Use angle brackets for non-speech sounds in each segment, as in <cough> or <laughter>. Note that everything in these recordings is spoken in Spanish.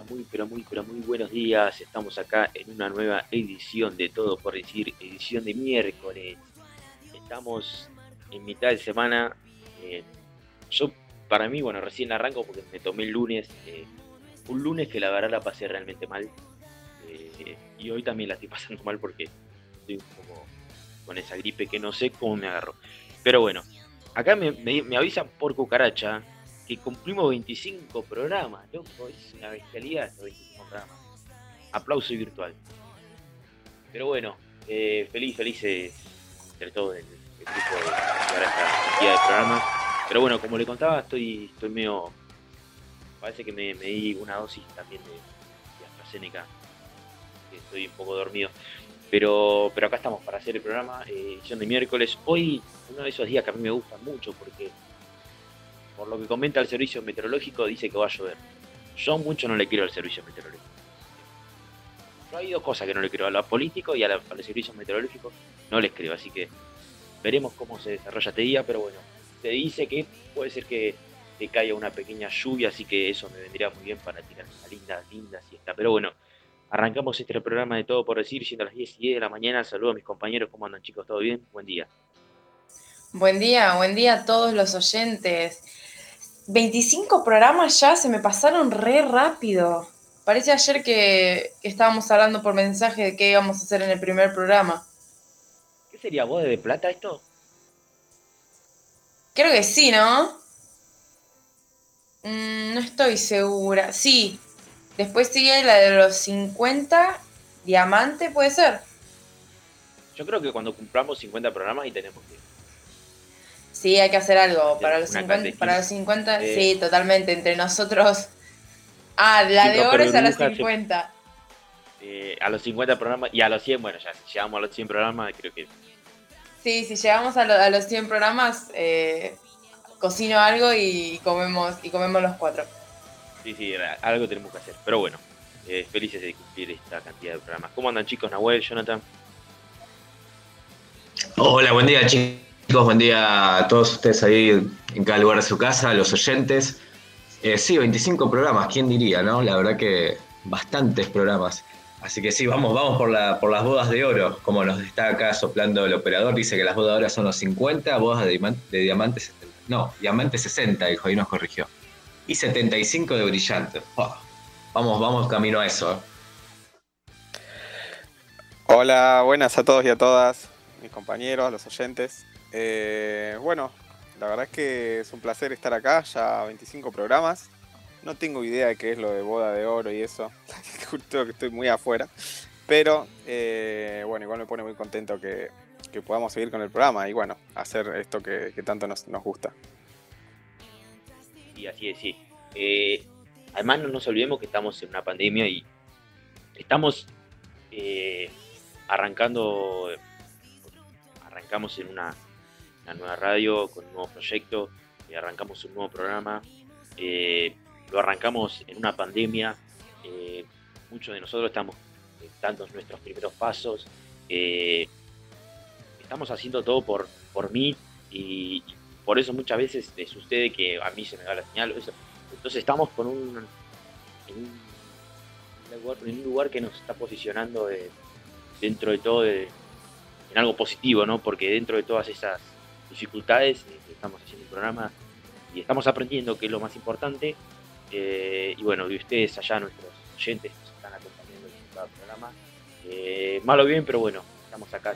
Muy, pero muy, pero muy buenos días. Estamos acá en una nueva edición de Todo por Decir, edición de miércoles. Estamos en mitad de semana. yo, para mí, bueno, recién arranco porque me tomé el lunes. eh, un lunes que la verdad la pasé realmente mal. eh, y hoy también la estoy <laughs> pasando mal porque estoy poco con esa gripe que no sé cómo me agarro. Pero bueno, acá me avisan por cucaracha que cumplimos 25 programas, loco, es una bestialidad estos 25 programas. Aplauso virtual. Pero bueno, eh, feliz, felices entre todo el, el grupo de a esta cantidad de programas. Pero bueno, como le contaba, estoy, estoy medio. Parece que me, me di una dosis también de, de AstraZeneca. Estoy un poco dormido. Pero, pero acá estamos para hacer el programa, eh, edición de miércoles. Hoy, uno de esos días que a mí me gustan mucho porque por lo que comenta el servicio meteorológico, dice que va a llover. Yo mucho no le quiero al servicio meteorológico. Hay dos cosas que no le quiero, a los políticos y a, la- a los no les creo, así que veremos cómo se desarrolla este día, pero bueno, se dice que puede ser que, que caiga una pequeña lluvia, así que eso me vendría muy bien para tirar una linda, linda siesta. Pero bueno, arrancamos este programa de Todo por Decir, siendo las 10 y 10 de la mañana. Saludos a mis compañeros, ¿cómo andan chicos? ¿Todo bien? Buen día. Buen día, buen día a todos los oyentes. 25 programas ya se me pasaron re rápido. Parece ayer que, que estábamos hablando por mensaje de qué íbamos a hacer en el primer programa. ¿Qué sería boda de plata esto? Creo que sí, ¿no? Mm, no estoy segura. Sí. Después sigue la de los 50. Diamante, puede ser. Yo creo que cuando cumplamos 50 programas y tenemos Sí, hay que hacer algo. Para los Una 50, catequis. para los 50 Eh. sí, totalmente. Entre nosotros. Ah, la de oro es a se- 50. eh, a los 50 programas y a los 100, bueno, ya si llegamos a los 100 programas, creo que Sí, si llegamos a, lo- a los 100 programas, eh, cocino algo y comemos, y comemos los cuatro. sí, sí, algo tenemos que hacer. Pero bueno, eh, felices de cumplir esta cantidad de programas. ¿Cómo andan chicos? Nahuel, Jonathan. Hola, buen día chicos, buen día a todos ustedes ahí en cada lugar de su casa, a los oyentes. Eh, sí, 25 programas, ¿quién diría, no? La verdad que bastantes programas. Así que sí, vamos, vamos por, la, por las bodas de oro, como nos está acá soplando el operador, dice que las bodas de oro son los 50, bodas de, de diamante 70. No, diamante 60, dijo, y nos corrigió. Y 75 de brillante. Oh, vamos, vamos camino a eso. Hola, buenas a todos y a todas, mis compañeros, los oyentes. Eh, bueno, la verdad es que es un placer estar acá, ya 25 programas. No tengo idea de qué es lo de boda de oro y eso, <laughs> justo que estoy muy afuera. Pero eh, bueno, igual me pone muy contento que, que podamos seguir con el programa y bueno, hacer esto que, tanto nos, nos gusta. Y así es, sí. Eh, además, no nos olvidemos que estamos en una pandemia y estamos eh, arrancando, arrancamos en una, una nueva radio con un nuevo proyecto, y arrancamos un nuevo programa. Eh, lo arrancamos en una pandemia. muchos de nosotros estamos dando nuestros primeros pasos. estamos haciendo todo por, por mí y, por eso muchas veces sucede que a mí se me da la señal. Entonces estamos con un, en un, lugar, que nos está posicionando dentro de todo en algo positivo, ¿no? Porque dentro de todas esas dificultades eh, estamos haciendo un programa y estamos aprendiendo que es lo más importante. Eh, y bueno, y ustedes allá, nuestros oyentes, nos están acompañando en este programa. Eh, malo bien, pero bueno, estamos acá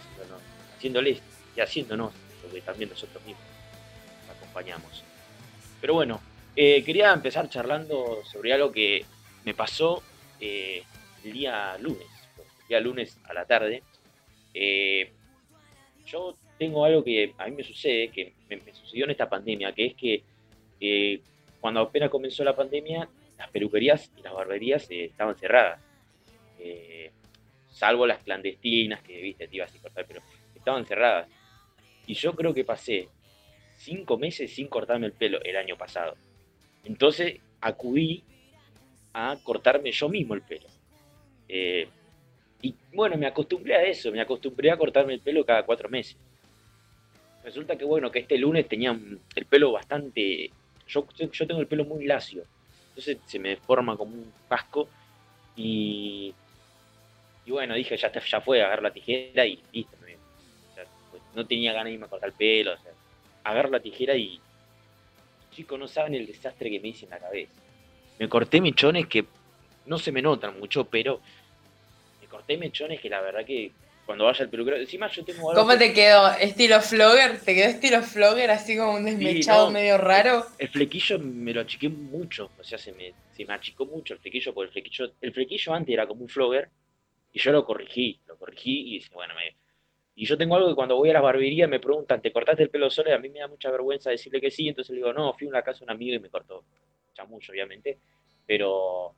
haciéndoles y haciéndonos, porque también nosotros mismos nos acompañamos. Pero bueno, quería empezar charlando sobre algo que me pasó el día lunes, el día lunes a la tarde. yo tengo algo que a mí me sucede, que me, sucedió en esta pandemia, que es que eh, cuando apenas comenzó la pandemia, las peluquerías y las barberías eh, estaban cerradas. Eh, salvo las clandestinas que, viste, te ibas a cortar, pero estaban cerradas. Y yo creo que pasé cinco meses sin cortarme el pelo el año pasado. Entonces acudí a cortarme yo mismo el pelo. y bueno, me acostumbré a eso, me acostumbré a cortarme el pelo cada cuatro meses. Resulta que bueno, que este lunes tenía el pelo bastante. Yo, yo tengo el pelo muy lacio. Entonces se me forma como un casco. Y. Y bueno, dije, ya, ya fue, agarro la tijera y listo. Pues, no tenía ganas de irme a cortar el pelo. O sea, agarro la tijera y. Chicos, no saben el desastre que me hice en la cabeza. Me corté mechones que no se me notan mucho, pero me corté mechones que la verdad que cuando vaya al peluquero. Encima yo tengo algo. ¿Cómo te quedó? ¿Estilo flogger? ¿Te quedó estilo flogger así como un desmechado medio raro? El, flequillo me lo achiqué mucho. O sea, se me, se me achicó mucho el flequillo porque el flequillo. El flequillo antes era como un flogger y yo lo corrigí. Lo corrigí y dije, bueno, me. Y yo tengo algo que cuando voy a las barberías me preguntan, ¿te cortaste el pelo solo? Y a mí me da mucha vergüenza decirle que sí. Entonces le digo, no, fui a una casa de un amigo y me cortó. Chamucho, obviamente. Pero.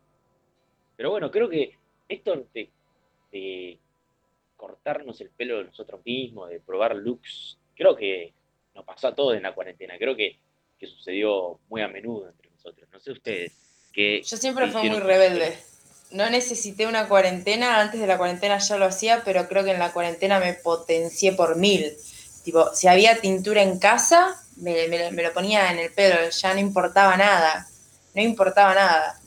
Pero bueno, creo que esto te cortarnos el pelo de nosotros mismos, de probar looks. Creo que nos pasó a todos en la cuarentena. Creo que, sucedió muy a menudo entre nosotros. No sé ustedes. Que Yo siempre fui muy rebelde. No necesité una cuarentena, antes de la cuarentena ya lo hacía, pero creo que en la cuarentena me potencié por mil. Tipo, si había tintura en casa, me, me lo ponía en el pelo, ya no importaba nada. No importaba nada.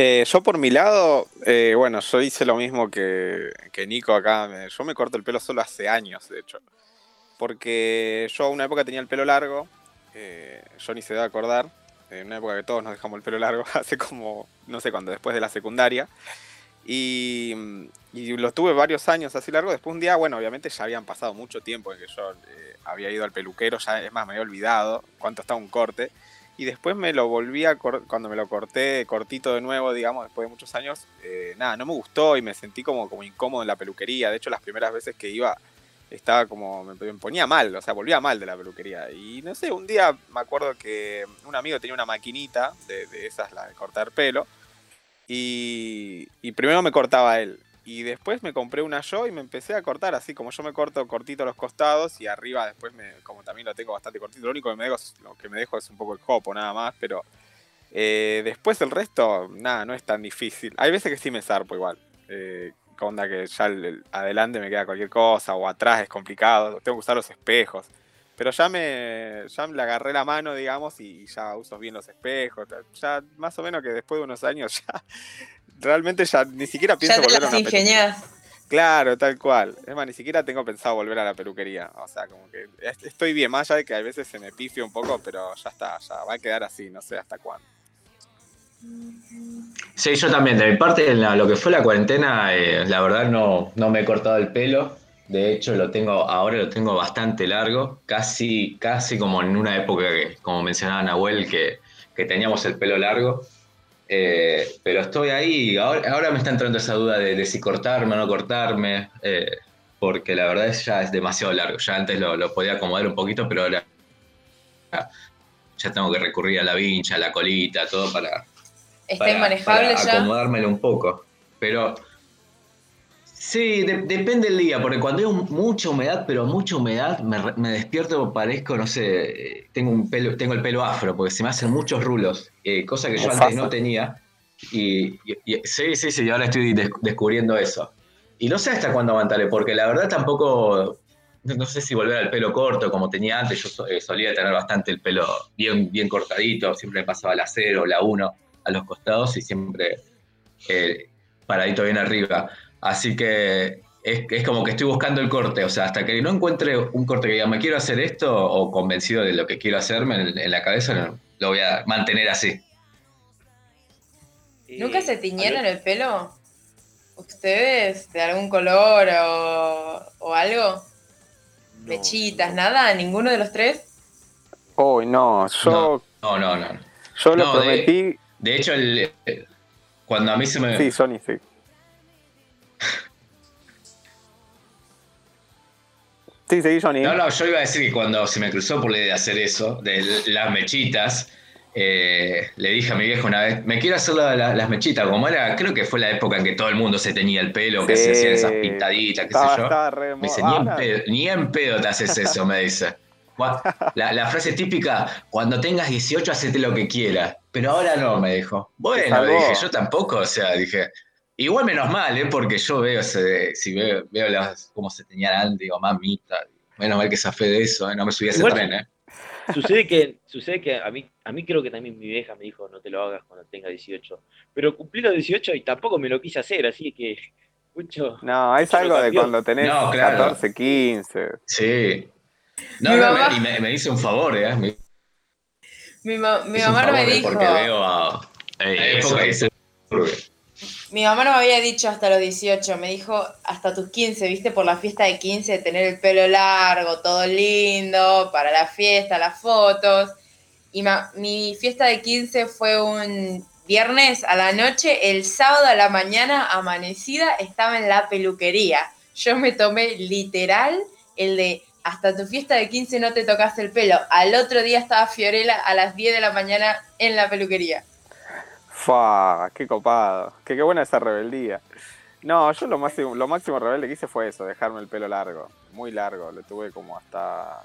Eh, yo por mi lado, eh, bueno, yo hice lo mismo que, Nico acá. yo me corto el pelo solo hace años, de hecho. Porque yo una época tenía el pelo largo, eh, yo ni se debe acordar, en una época que todos nos dejamos el pelo largo, <laughs> hace como, no sé cuándo, después de la secundaria. Y, y lo tuve varios años así largo. Después un día, bueno, obviamente ya habían pasado mucho tiempo en que yo había ido al peluquero, ya es más, me había olvidado cuánto estaba un corte. Y después me lo volví a cuando me lo corté cortito de nuevo, digamos, después de muchos años, eh, nada, no me gustó y me sentí como, como incómodo en la peluquería. De hecho, las primeras veces que iba estaba como, me, ponía mal, o sea, volvía mal de la peluquería. Y no sé, un día me acuerdo que un amigo tenía una maquinita de, esas, la de cortar pelo, y, y primero me cortaba él. Y después me compré una yo y me empecé a cortar así, como yo me corto cortito los costados y arriba después, me, como también lo tengo bastante cortito, lo único que me dejo, lo que me dejo es un poco el jopo nada más, pero eh, después el resto, nada, no es tan difícil. Hay veces que sí me zarpo igual. Eh, onda que ya adelante me queda cualquier cosa o atrás es complicado, tengo que usar los espejos. Pero ya me, ya le agarré la mano, digamos, y ya uso bien los espejos. Ya más o menos que después de unos años <laughs> ya realmente ya ni siquiera pienso volver a una Claro, tal cual. Es más, ni siquiera tengo pensado volver a la peluquería. O sea, como que estoy bien, más allá de que a veces se me pifia un poco, pero ya está, ya va a quedar así, no sé hasta cuándo. Sí, yo también. De mi parte, en lo que fue la cuarentena, eh, la verdad no, no me he cortado el pelo. De hecho, lo tengo, ahora lo tengo bastante largo, casi, casi como en una época que, como mencionaba Nahuel, que, que teníamos el pelo largo. Eh, pero estoy ahí, ahora, ahora, me está entrando esa duda de, si cortarme o no cortarme, eh, porque la verdad es ya es demasiado largo. Ya antes lo, podía acomodar un poquito, pero ahora ya tengo que recurrir a la vincha, a la colita, todo para, ¿Está inmanejable ya? acomodármelo un poco. Pero Sí, de- depende del día, porque cuando hay un- mucha humedad, pero mucha humedad, me, me despierto, parezco, no sé, eh, tengo un pelo, tengo el pelo afro, porque se me hacen muchos rulos, eh, cosa que yo antes no tenía. Y, y- y- sí, sí, sí, ahora estoy des- descubriendo eso. Y no sé hasta cuándo aguantaré, porque la verdad tampoco, no, sé si volver al pelo corto como tenía antes, yo eh, solía tener bastante el pelo bien, bien cortadito, siempre me pasaba la 0, la 1 a los costados y siempre eh, paradito bien arriba. Así que es, es como que estoy buscando el corte, o sea, hasta que no encuentre un corte que diga, me quiero hacer esto o convencido de lo que quiero hacerme en, en la cabeza, no, lo voy a mantener así. ¿Nunca se tiñeron el pelo? ¿Ustedes? ¿De algún color o, o algo? No, ¿Mechitas? no. ¿Nada? ¿Ninguno de los tres? Uy, no, yo, No, no, no. yo lo de- prometí. De hecho, el- eh, cuando a mí se me... Sí, Sony, sí. Sí, seguí, Johnny. No, no, yo iba a decir que cuando se me cruzó por la idea de hacer eso, de las mechitas, eh, le dije a mi viejo una vez, me quiero hacer la- la- las mechitas, como era, creo que fue la época en que todo el mundo se tenía el pelo, que se hacían esas pintaditas, qué sé yo. Me dice, ni en, pedo, ni en pedo te haces <laughs> eso, me dice. La, la frase típica, cuando tengas 18, hacete lo que quieras. Pero ahora no, me dijo. Bueno, dije, yo tampoco, o sea, dije, igual menos mal, ¿eh? porque yo veo, ese- si veo, veo las, cómo se tenían antes, digo, mamita, menos mal que zafé de eso, ¿eh? no me subí a ese Igual- tren, ¿eh? Sucede que, sucede que a mí, a mí creo que también mi vieja me dijo no te lo hagas cuando tenga 18. Pero cumplí los 18 y tampoco me lo quise hacer, así que mucho. No, es Mucho algo de cuando tenés No, claro. 14, 15. Sí. No, Mi no, mamá- me- y me, me hizo un favor, ¿eh? Me Mi, ma- mi mamá me ¿eh? dijo. Porque veo a... Ey, época eso- que- Mi mamá no me había dicho hasta los 18, me dijo hasta tus 15, viste, por la fiesta de 15, tener el pelo largo, todo lindo, para la fiesta, las fotos. Y mi fiesta de 15 fue un viernes a la noche, el sábado a la mañana, amanecida, estaba en la peluquería. Yo me tomé literal el de hasta tu fiesta de 15 no te tocaste el pelo. Al otro día estaba Fiorella a las 10 de la mañana en la peluquería. Qué copado. Qué, qué buena esa rebeldía. No, yo lo máximo, lo máximo rebelde que hice fue eso, dejarme el pelo largo. Muy largo, lo tuve como hasta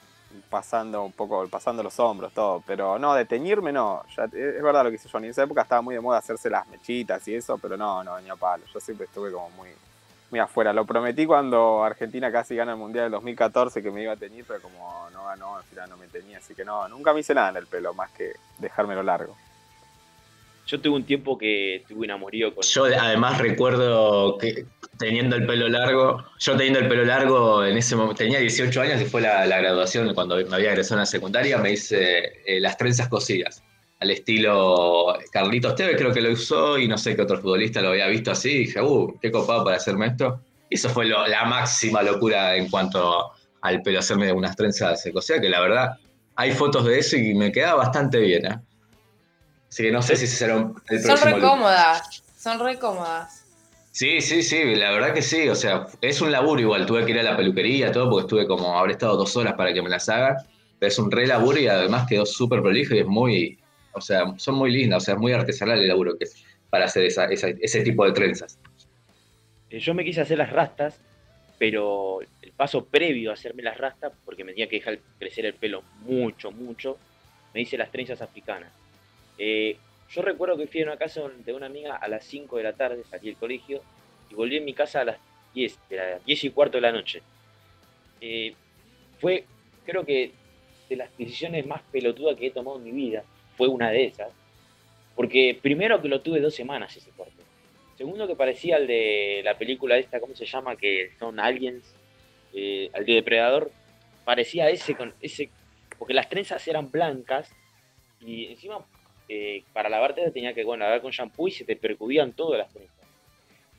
pasando un poco, pasando los hombros, todo. Pero no, de teñirme no. Es verdad lo que hizo Johnny. En esa época estaba muy de moda hacerse las mechitas y eso, pero no, no, ni a palo. Yo siempre estuve como muy, muy afuera. Lo prometí cuando Argentina casi gana el Mundial del 2014 que me iba a teñir, pero como no ganó, al final no me teñía. Así que no, nunca me hice nada en el pelo, más que dejármelo largo. Yo tuve un tiempo que tuve un amorío con. Yo además recuerdo que teniendo el pelo largo, yo teniendo el pelo largo en ese momento, tenía 18 años y fue la, graduación cuando me había egresado en la secundaria, me hice eh, las trenzas cosidas, al estilo Carlitos Tevez creo que lo usó y no sé qué otro futbolista lo había visto así, dije, uh, qué copado para hacerme esto. Y eso fue la máxima locura en cuanto al pelo, hacerme unas trenzas cosidas, que la verdad hay fotos de eso y me queda bastante bien, ¿eh? Así que no sé si ese será un- el Son próximo re cómodas, son re cómodas. Sí, sí, sí, la verdad que sí, o sea, es un laburo igual, tuve que ir a la peluquería, todo, porque estuve como, habré estado dos horas para que me las hagan, pero es un re laburo y además quedó súper prolijo y es muy, o sea, son muy lindas, o sea, es muy artesanal el laburo que es para hacer esa, esa- ese tipo de trenzas. Eh, Yo me quise hacer las rastas, pero el paso previo a hacerme las rastas, porque me tenía que dejar crecer el pelo mucho, mucho, me hice las trenzas africanas. Eh, yo recuerdo que fui a una casa de una amiga a las 5 de la tarde, salí del colegio, y volví a mi casa a las 10, de las 10 y cuarto de la noche. Eh, fue, creo que, de las decisiones más pelotudas que he tomado en mi vida, fue una de esas. Porque primero que lo tuve dos semanas ese corte. Segundo que parecía al de la película esta, ¿cómo se llama? Que son aliens, eh, al de Depredador. Parecía ese con ese, porque las trenzas eran blancas y encima eh, para lavarte tenía que bueno, lavar con shampoo y se te percudían todas las trenzas.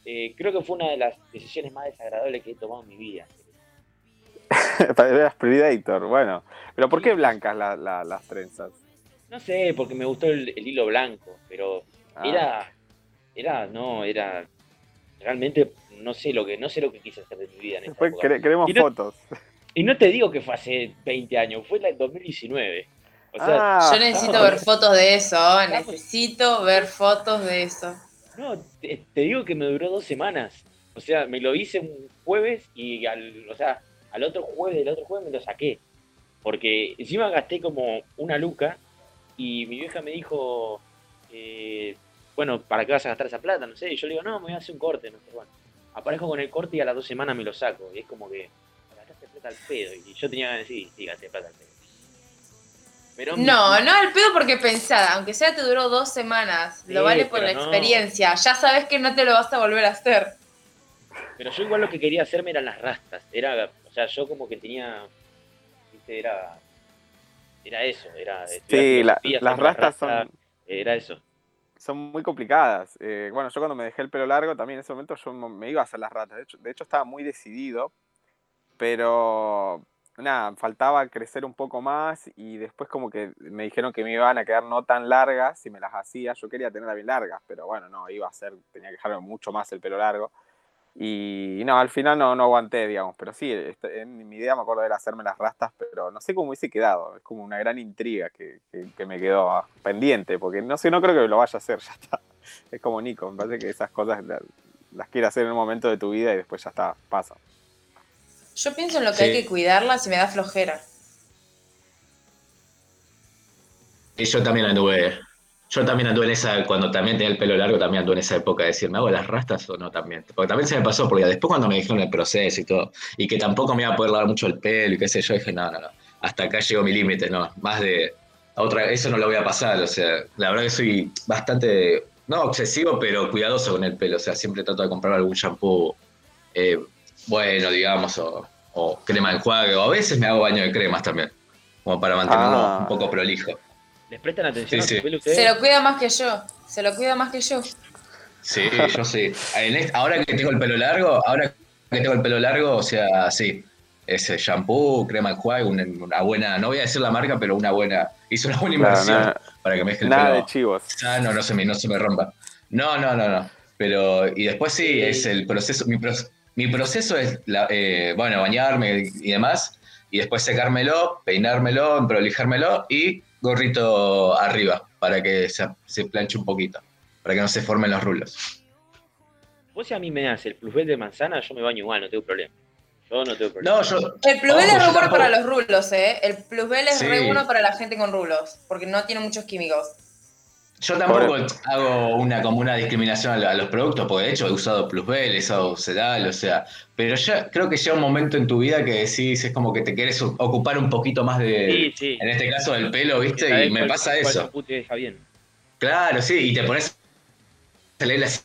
Eh, creo que fue una de las decisiones más desagradables que he tomado en mi vida. <laughs> Eras Predator, bueno. Pero ¿por qué blancas la- la- las trenzas? No sé, porque me gustó el, el hilo blanco, pero Ah, era, era, no, era, realmente no sé lo que, no sé lo que quise hacer de mi vida en época. quere- queremos Y no- fotos. Y no te digo que fue hace 20 años, fue en el 2019. O sea, Ah, Yo necesito ver fotos de eso, necesito ver fotos de eso. no, te, te digo que me duró dos semanas. O sea, me lo hice un jueves y al, o sea, al otro jueves del otro jueves me lo saqué. Porque encima gasté como una luca y mi vieja me dijo, eh, bueno, ¿para qué vas a gastar esa plata? No sé. Y yo le digo, no, me voy a hacer un corte, no sé, bueno. Aparezco con el corte y a las dos semanas me lo saco. Y es como que gastaste plata al pedo. Y yo tenía que decir, sí, gasté plata al pedo. Pero No, no al pedo porque pensada, aunque sea te duró dos semanas, Sí, lo vale por la no. experiencia. Ya sabes que no te lo vas a volver a hacer. Pero yo igual lo que quería hacerme eran las rastas. Era, o sea, yo como que tenía, viste, era, era eso, era. Sí, la- las rastas rasta, son, Era eso. son muy complicadas. Eh, bueno, yo cuando me dejé el pelo largo, también en ese momento yo me iba a hacer las ratas. De hecho, de hecho estaba muy decidido, pero nada, faltaba crecer un poco más y después como que me dijeron que me iban a quedar no tan largas si me las hacía. Yo quería tenerlas bien largas, pero bueno, no, iba a ser, tenía que dejarme mucho más el pelo largo. Y no, al final no, no aguanté, digamos, pero sí, este, en mi idea me acuerdo era hacerme las rastas, pero no sé cómo hubiese quedado, es como una gran intriga que, que- me quedó pendiente, porque no sé, no creo que lo vaya a hacer, <laughs> ya está. Es como Nico, me parece que esas cosas la- las quiere hacer en un momento de tu vida y después ya está, pasa. Yo pienso en lo que Sí. hay que cuidarlas y me da flojera. Y yo también anduve, yo también anduve en esa, cuando también tenía el pelo largo, también anduve en esa época de decir, ¿me hago las rastas o no también? Porque también se me pasó, porque después cuando me dijeron el proceso y todo, y que tampoco me iba a poder lavar mucho el pelo y qué sé yo, dije, no, no, no, hasta acá llegó mi límite, no, más de, otra, eso no lo voy a pasar, o sea, la verdad que soy bastante, no obsesivo, pero cuidadoso con el pelo, o sea, siempre trato de comprar algún shampoo eh, bueno, digamos, o, o crema de enjuague, o a veces me hago baño de cremas también, como para mantenerlo Ah. un poco prolijo. ¿Les prestan atención Sí, a sí. ustedes? Se lo cuida más que yo. Se lo cuida más que yo. Sí, yo sí. En este- ahora que tengo el pelo largo, ahora que tengo el pelo largo, o sea, sí. Ese shampoo, crema de enjuague, una, una buena, no voy a decir la marca, pero una buena, hice una buena inversión para que me deje el nada pelo de chivos. sano, no se me, no se me rompa. No, no, no, no. Pero, y después sí, es el proceso, mi, pro- mi proceso es, la- eh, bueno, bañarme y demás, y después secármelo, peinármelo, prolijármelo y gorrito arriba, para que se, se planche un poquito, para que no se formen los rulos. Vos si a mí me das el plusbel de manzana, yo me baño igual, no tengo problema. Yo no tengo problema. No, yo, El plusbel es re bueno para los rulos, ¿eh? El plusbel es Sí. re bueno para la gente con rulos, porque no tiene muchos químicos. Yo tampoco Por- hago una como una discriminación a, lo- a los productos, porque de hecho he usado Plusbel, he usado Sedal, o sea, pero ya creo que llega un momento en tu vida que decís, es como que te quieres ocupar un poquito más de, Sí, sí. en este caso del pelo, ¿viste? ¿Sabés Y me cuál- pasa cuál eso. shampoo te deja bien? Claro, sí, y te pones a leer las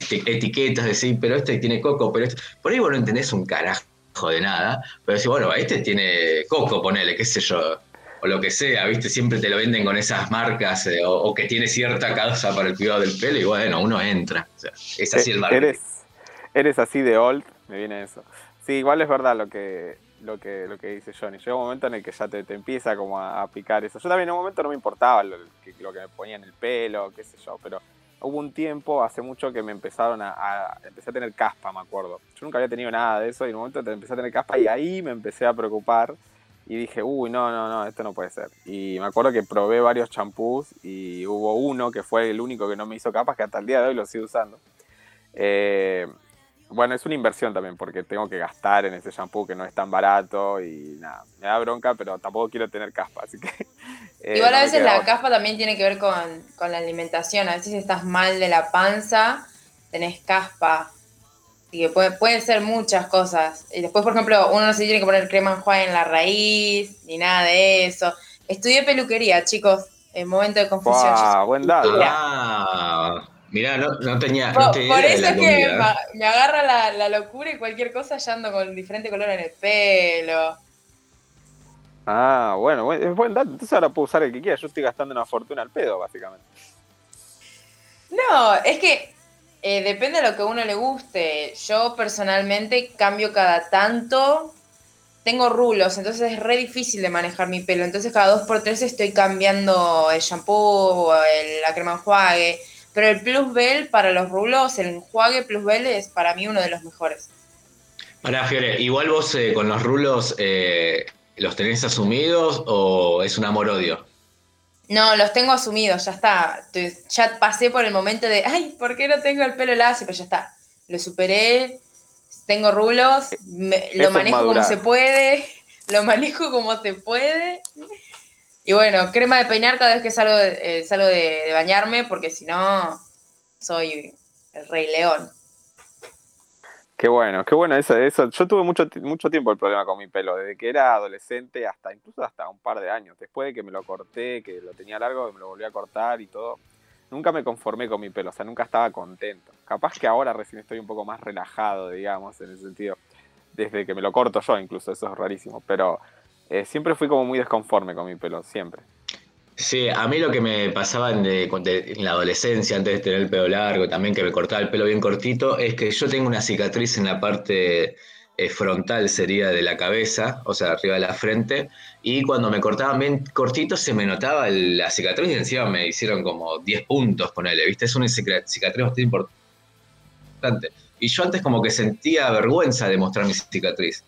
eti- etiquetas, decir, pero este tiene coco, pero este... Por ahí vos no entendés un carajo de nada, pero decís, bueno, este tiene coco, ponele, qué sé yo, o lo que sea, ¿viste? Siempre te lo venden con esas marcas, eh, o, o que tiene cierta causa para el cuidado del pelo, y bueno, uno entra. O sea, es así el Eh, marketing. Eres, eres así de old, me viene eso. Sí, igual es verdad lo que, lo que, lo que dice Johnny. Llega un momento en el que ya te, te empieza como a, a picar eso. Yo también en un momento no me importaba lo que, lo que me ponía en el pelo, qué sé yo, pero hubo un tiempo, hace mucho, que me empezaron a, a- empecé a tener caspa, me acuerdo. Yo nunca había tenido nada de eso y en un momento te- empecé a tener caspa y ahí me empecé a preocupar y dije, uy, no, no, no, esto no puede ser. Y me acuerdo que probé varios champús y hubo uno que fue el único que no me hizo capas, que hasta el día de hoy lo sigo usando. Eh, bueno, es una inversión también porque tengo que gastar en ese shampoo que no es tan barato y nada, me da bronca, pero tampoco quiero tener caspa, así que... <laughs> eh, Igual no a veces la otra. caspa también tiene que ver con, con la alimentación. A veces estás mal de la panza, tenés caspa. Y que puede- pueden ser muchas cosas. Y después, por ejemplo, uno no se tiene que poner crema enjuague en la raíz, ni nada de eso. Estudié peluquería, chicos, en momento de confusión. Guau, buen dato. Mira. Ah, mirá, no, no tenía, Por, no tenía por idea de eso es que me agarra la, la locura y cualquier cosa ya ando con diferente color en el pelo. Ah, bueno, buen- es buen dato. Entonces ahora puedo usar el que quiera. Yo estoy gastando una fortuna al pedo, básicamente. No, es que eh, depende de lo que a uno le guste. Yo personalmente cambio cada tanto. Tengo rulos, entonces es re difícil de manejar mi pelo. Entonces cada dos por tres estoy cambiando el shampoo, el- la crema enjuague. Pero el Plus Bell para los rulos, el enjuague Plus Bell es para mí uno de los mejores. Pará, Fiore, igual vos eh, con los rulos, eh, ¿los tenés asumidos o es un amor-odio? No, los tengo asumidos, ya está. Ya pasé por el momento de, ay, ¿por qué no tengo el pelo lacio? Pero ya está. Lo superé, tengo rulos, me- lo manejo como se puede, <laughs> lo manejo como se puede. Y bueno, crema de peinar cada vez que salgo, eh, salgo de, de bañarme, porque si no, soy el rey león. Qué bueno, qué bueno eso, eso. Yo tuve mucho, mucho tiempo el problema con mi pelo, desde que era adolescente hasta incluso hasta un par de años. Después de que me lo corté, que lo tenía largo, me lo volví a cortar y todo. Nunca me conformé con mi pelo, o sea, nunca estaba contento. Capaz que ahora recién estoy un poco más relajado, digamos, en ese sentido. Desde que me lo corto yo, incluso, eso es rarísimo. Pero eh, siempre fui como muy desconforme con mi pelo, siempre. Sí, a mí lo que me pasaba en, de- cuando- en la adolescencia, antes de tener el pelo largo, también que me cortaba el pelo bien cortito, es que yo tengo una cicatriz en la parte eh, frontal, sería de la cabeza, o sea, arriba de la frente, y cuando me cortaban bien cortito se me notaba la cicatriz y encima me hicieron como 10 puntos, ponele, ¿viste? Es una cica- cicatriz bastante importante. Y yo antes como que sentía vergüenza de mostrar mi cicatriz.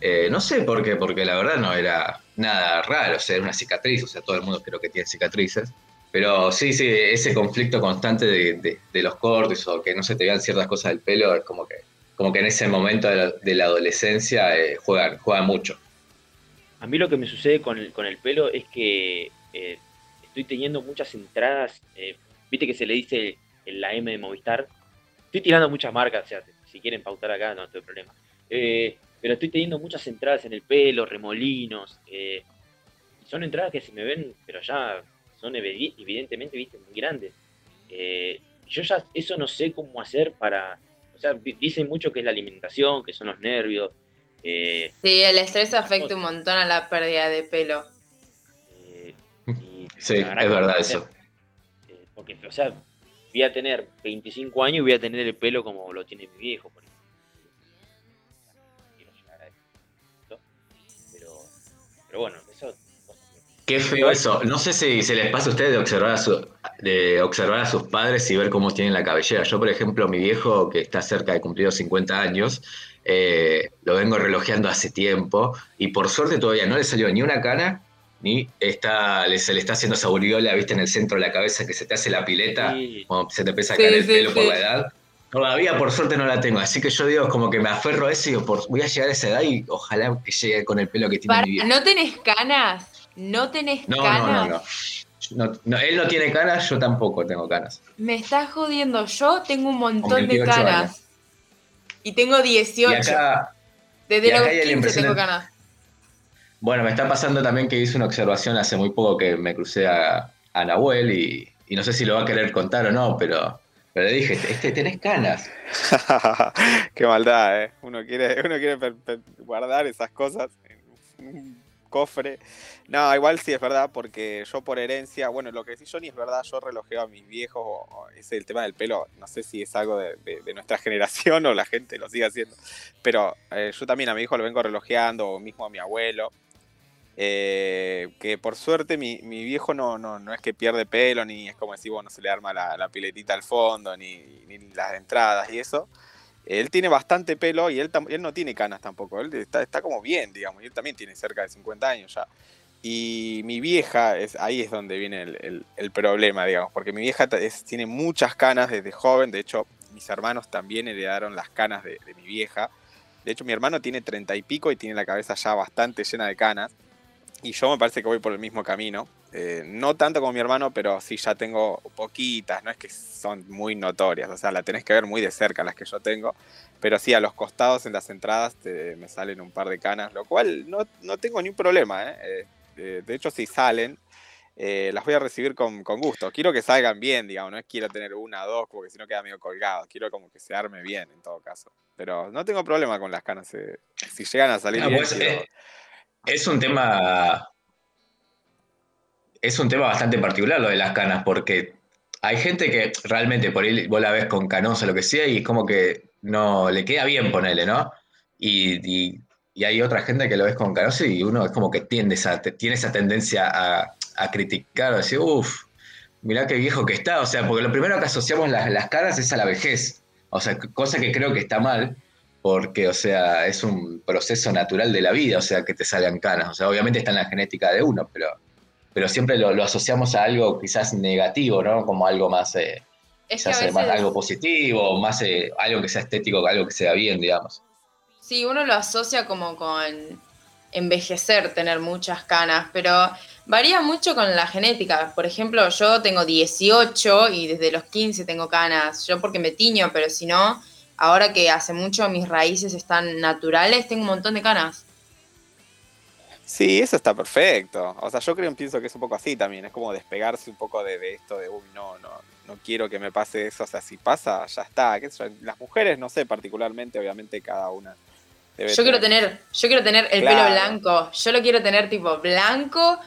Eh, no sé por qué, porque la verdad no era nada raro, o sea, era una cicatriz, o sea, todo el mundo creo que tiene cicatrices. Pero sí, sí, ese conflicto constante de, de- los cortes o que no se te vean ciertas cosas del pelo, es como que, como que en ese momento de la, adolescencia eh, juegan mucho. A mí lo que me sucede con el, con el pelo es que eh, estoy teniendo muchas entradas. eh, Viste que se le dice en la M de Movistar. Estoy tirando muchas marcas, o sea, si quieren pautar acá, no tengo problema. Eh, pero estoy teniendo muchas entradas en el pelo, remolinos. eh, y son entradas que se me ven, pero ya son evi- evidentemente, viste, muy grandes. Eh, yo ya eso no sé cómo hacer para. O sea, di- dicen mucho que es la alimentación, que son los nervios. eh, Sí, el estrés afecta un montón a la pérdida de pelo. Eh, y Sí, es verdad eso. eh, porque, o sea, voy a tener 25 años y voy a tener el pelo como lo tiene mi viejo, por ejemplo. Pero bueno, eso. Qué feo eso. No sé si se les pasa a ustedes de observar a, su- de observar a sus padres y ver cómo tienen la cabellera. Yo, por ejemplo, mi viejo, que está cerca de cumplir los 50 años, eh, lo vengo relojeando hace tiempo y por suerte todavía no le salió ni una cana, ni está, le- se le está haciendo esa buriola, viste, en el centro de la cabeza que se te hace la pileta, Sí. cuando se te empieza a Sí, caer el sí, pelo por la edad. Todavía por suerte no la tengo, así que yo digo como que me aferro a eso y digo, por- voy a llegar a esa edad y ojalá que llegue con el pelo que tiene Para, mi viejo. ¿No tenés canas? ¿No tenés No, canas? no, no, No, no, Él no tiene canas, yo tampoco tengo canas. Me estás jodiendo. Yo tengo un montón de 28 canas. años. Y tengo 18. Y acá, Desde y acá los hay la 15 impresión tengo canas. bueno, me está pasando también que hice una observación hace muy poco que me crucé a, a Nahuel y, y no sé si lo va a querer contar o no, pero, pero le dije, este, tenés canas. <laughs> Qué maldad, ¿eh? Uno quiere, uno quiere guardar esas cosas en un cofre. No, igual sí es verdad, porque yo por herencia, bueno, lo que decís Johnny es verdad, yo relojeo a mis viejos, o, ese el tema del pelo, no sé si es algo de, de- de nuestra <laughs> generación o la gente lo sigue haciendo, pero eh, yo también a mi hijo lo vengo relojeando, o mismo a mi abuelo. Eh, que por suerte mi, mi viejo no, no, no es que pierde pelo, ni es como decir, bueno, se le arma la, la piletita al fondo, ni, ni las entradas y eso. Él tiene bastante pelo y él, él no tiene canas tampoco. Él está, está como bien, digamos. Y él también tiene cerca de 50 años ya. Y mi vieja, es, ahí es donde viene el, el- el problema, digamos. Porque mi vieja es- tiene muchas canas desde joven. De hecho, mis hermanos también heredaron las canas de, de mi vieja. De hecho, mi hermano tiene 30 y pico y tiene la cabeza ya bastante llena de canas. Y yo me parece que voy por el mismo camino. Eh, no tanto como mi hermano, pero sí ya tengo poquitas, no es que son muy notorias, o sea, la tenés que ver muy de cerca las que yo tengo, pero sí a los costados en las entradas te- me salen un par de canas, lo cual no, no tengo ni un problema, ¿eh? Eh, de hecho si salen, las voy a recibir con, con gusto, quiero que salgan bien, digamos, no es quiero tener una o dos, porque si no queda medio colgado, quiero como que se arme bien en todo caso, pero no tengo problema con las canas, si llegan a salir Ah, bien, pues, quiero- es un tema. Es un tema bastante particular lo de las canas, porque hay gente que realmente por ahí vos la ves con canosa lo que sea, y es como que no le queda bien ponerle, ¿no? Y hay otra gente que lo ves con canosa y uno es como que tiende esa, tiene esa tendencia a, a criticar, a decir, uff, mirá qué viejo que está. O sea, porque lo primero que asociamos las, las caras es a la vejez. O sea, cosa que creo que está mal, porque, o sea, es un proceso natural de la vida, o sea, que te salgan canas. O sea, obviamente está en la genética de uno, pero, pero siempre lo, lo asociamos a algo quizás negativo, ¿no? Como algo más, eh, Es que más veces- algo positivo, más eh, algo que sea estético, algo que sea bien, digamos. Sí, uno lo asocia como con envejecer, tener muchas canas, pero varía mucho con la genética. Por ejemplo, yo tengo 18 y desde los 15 tengo canas. Yo porque me tiño, pero si no, ahora que hace mucho mis raíces están naturales, tengo un montón de canas. Sí, eso está perfecto. O sea, yo creo, pienso que es un poco así también. Es como despegarse un poco de, de esto de, uy, no, no, no quiero que me pase eso. O sea, si pasa, ya está. Las mujeres, no sé, particularmente, obviamente cada una debe Yo quiero tener, yo quiero tener el Claro. pelo blanco. Yo lo quiero tener tipo blanco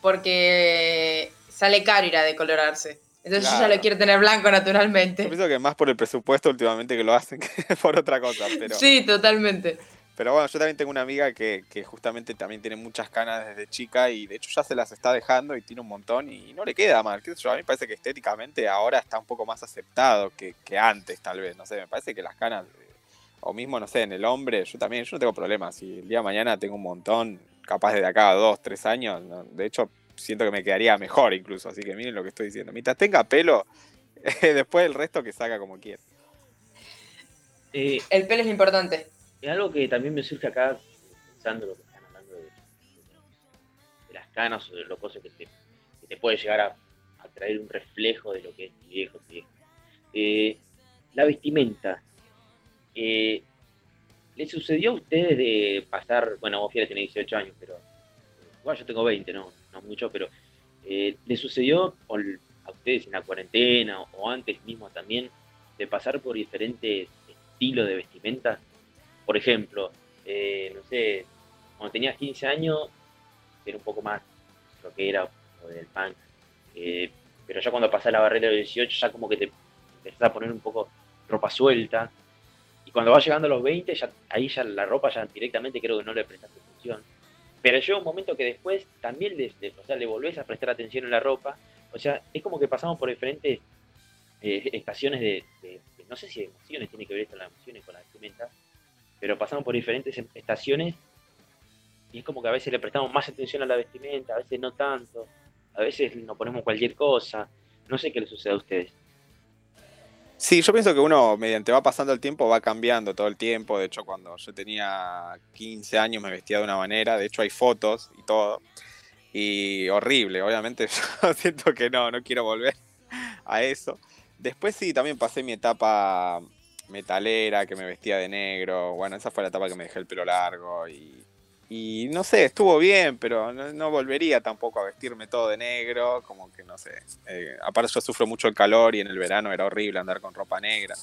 porque sale caro ir a decolorarse. Entonces yo ya lo quiero tener blanco Yo naturalmente. pienso que más por el presupuesto últimamente que lo hacen que <laughs> por otra cosa. Pero, Sí, totalmente. pero bueno, yo también tengo una amiga que, que justamente también tiene muchas canas desde chica y de hecho ya se las está dejando y tiene un montón y no le queda mal. ¿Qué sé yo? A mí me parece que estéticamente ahora está un poco más aceptado que, que antes, tal vez. No sé, me parece que las canas, o mismo, no sé, en el hombre, yo también, yo no tengo problemas. Si el día de mañana tengo un montón, capaz de acá a dos, tres años, no, de hecho siento que me quedaría mejor incluso. Así que miren lo que estoy diciendo. Mientras tenga pelo, <laughs> después el resto que saca como quiera. Eh, El pelo es importante. es algo que también me surge acá, pensando lo que están hablando de, de- de las canas o de lo cosas que te, que te puede llegar a, a traer un reflejo de lo que es tu viejo, tu vieja. Eh, la vestimenta. Eh, ¿Le sucedió a ustedes de pasar, bueno, vos Fiera tiene 18 años, pero igual yo tengo 20, no, no mucho, pero eh, ¿le sucedió a ustedes en la cuarentena o, antes mismo también de pasar por diferentes estilos de vestimenta? Por ejemplo, eh, no sé, cuando tenías 15 años, era un poco más rockera o del punk. eh, pero ya cuando pasás la barrera de los 18, ya como que te empezás a poner un poco ropa suelta. Y cuando vas llegando a los 20, ya, ahí ya la ropa ya directamente creo que no le prestas atención. Pero llega un momento que después también le, o sea, le volvés a prestar atención en la ropa. O sea, es como que pasamos por diferentes eh, estaciones de, no sé si emociones, tiene que ver esto con las emociones, con la vestimenta, pero pasamos por diferentes em- estaciones y es como que a veces le prestamos más atención a la vestimenta, a veces no tanto, a veces nos ponemos cualquier cosa, no sé qué le sucede a ustedes. Sí, yo pienso que uno, mediante va pasando el tiempo, va cambiando todo el tiempo. De hecho, cuando yo tenía 15 años me vestía de una manera. De hecho, hay fotos y todo. Y horrible, obviamente. <laughs> Yo siento que no, no quiero volver a eso. Después sí, también pasé mi etapa metalera, que me vestía de negro. Bueno, esa fue la etapa que me dejé el pelo largo. Y, y no sé, estuvo bien, pero no, no volvería tampoco a vestirme todo de negro. Como que no sé. Eh, aparte yo sufro mucho el calor y en el verano era horrible andar con ropa negra.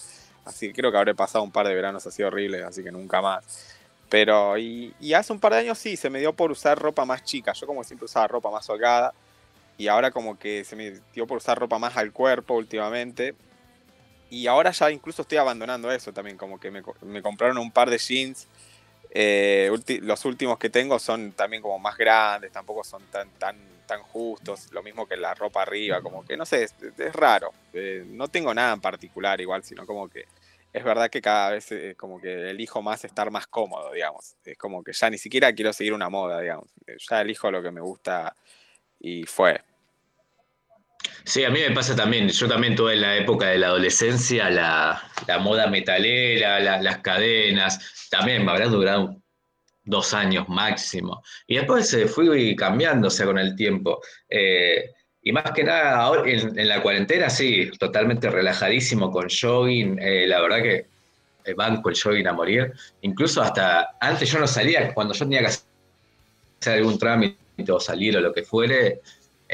Así que creo que habré pasado un par de veranos así horribles, así que nunca más. Pero, y, y hace un par de años sí, se me dio por usar ropa más chica. Yo como siempre usaba ropa más holgada. Y ahora como que se me dio por usar ropa más al cuerpo últimamente. Y ahora ya incluso estoy abandonando eso también. Como que me, me compraron un par de jeans. Eh, los últimos que tengo son también como más grandes. Tampoco son tan, tan, tan justos. Lo mismo que la ropa arriba. Como que no sé, es, es raro. Eh, no tengo nada en particular igual, sino como que es verdad que cada vez eh, como que elijo más estar más cómodo, digamos. Es como que ya ni siquiera quiero seguir una moda, digamos. Eh, Ya elijo lo que me gusta y fue. Sí, a mí me pasa también. Yo también tuve en la época de la adolescencia la, la moda metalera, la- las cadenas. También me habrá durado dos años máximo. Y después se fui cambiándose con el tiempo. Eh, y más que nada, ahora en, en la cuarentena, sí, totalmente relajadísimo con jogging. Eh, la verdad que eh, banco el jogging a morir. Incluso hasta antes yo no salía, cuando yo tenía que hacer algún trámite o salir o lo que fuere,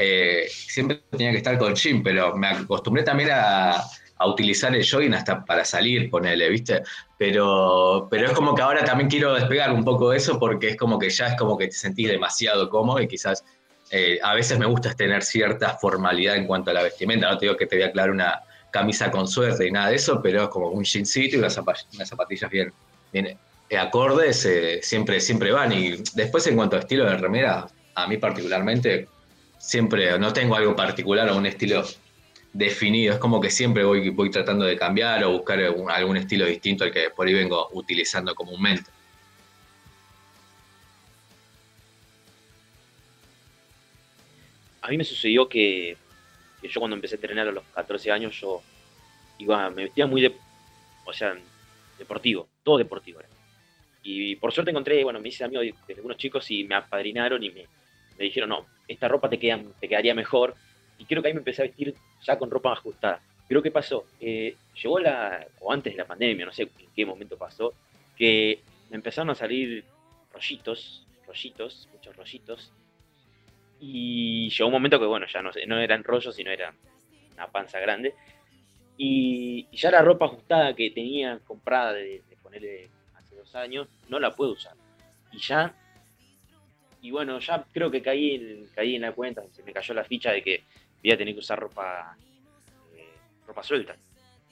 eh, siempre tenía que estar con jean, pero me acostumbré también a, utilizar el jogging hasta para salir, ponele, ¿viste? Pero, pero es como que ahora también quiero despegar un poco de eso porque es como que ya es como que te sentís demasiado cómodo y quizás eh, a veces me gusta tener cierta formalidad en cuanto a la vestimenta. No te digo que te voy a aclarar una camisa con suerte y nada de eso, pero es como un jeansito y unas, zapa- unas zapatillas bien, bien eh, acordes, siempre, siempre van. Y después en cuanto a estilo de remera, a mí particularmente, siempre no tengo algo particular o un estilo definido. Es como que siempre voy, voy tratando de cambiar o buscar algún, algún estilo distinto al que por ahí vengo utilizando comúnmente. A mí me sucedió que, yo cuando empecé a entrenar a los 14 años, yo iba, me vestía muy de, o sea, deportivo, todo deportivo. Y por suerte encontré, bueno, me hice amigo de algunos chicos y me apadrinaron y me, me dijeron, no, esta ropa te, queda, te quedaría mejor. Y creo que ahí me empecé a vestir ya con ropa ajustada. Pero ¿qué pasó? Eh, llegó la, o antes de la pandemia, no sé en qué momento pasó, que me empezaron a salir rollitos, rollitos, muchos rollitos. Y llegó un momento que, bueno, ya no, no eran rollos, sino era una panza grande. Y, ya la ropa ajustada que tenía comprada de, de ponerle hace dos años, no la puedo usar. Y ya y bueno, ya creo que caí en, caí en la cuenta, se me cayó la ficha de que voy a tener que usar ropa, eh, ropa suelta.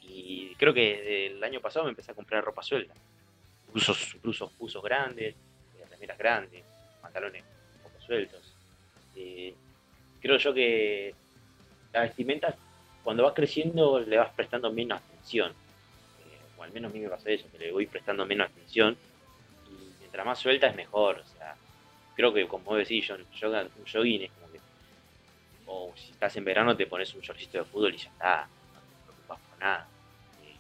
Y creo que desde el año pasado me empecé a comprar ropa suelta. Incluso, incluso usos grandes, eh, remeras grandes, pantalones un poco sueltos. Eh, creo yo que la vestimenta, cuando vas creciendo, le vas prestando menos atención. o al menos a mí me pasa eso, que le voy prestando menos atención. Y mientras más suelta es mejor. O sea, creo que como decís, un jogging es como que, o si estás en verano te pones un shortcito de fútbol y ya está, no te preocupas por nada. Eh,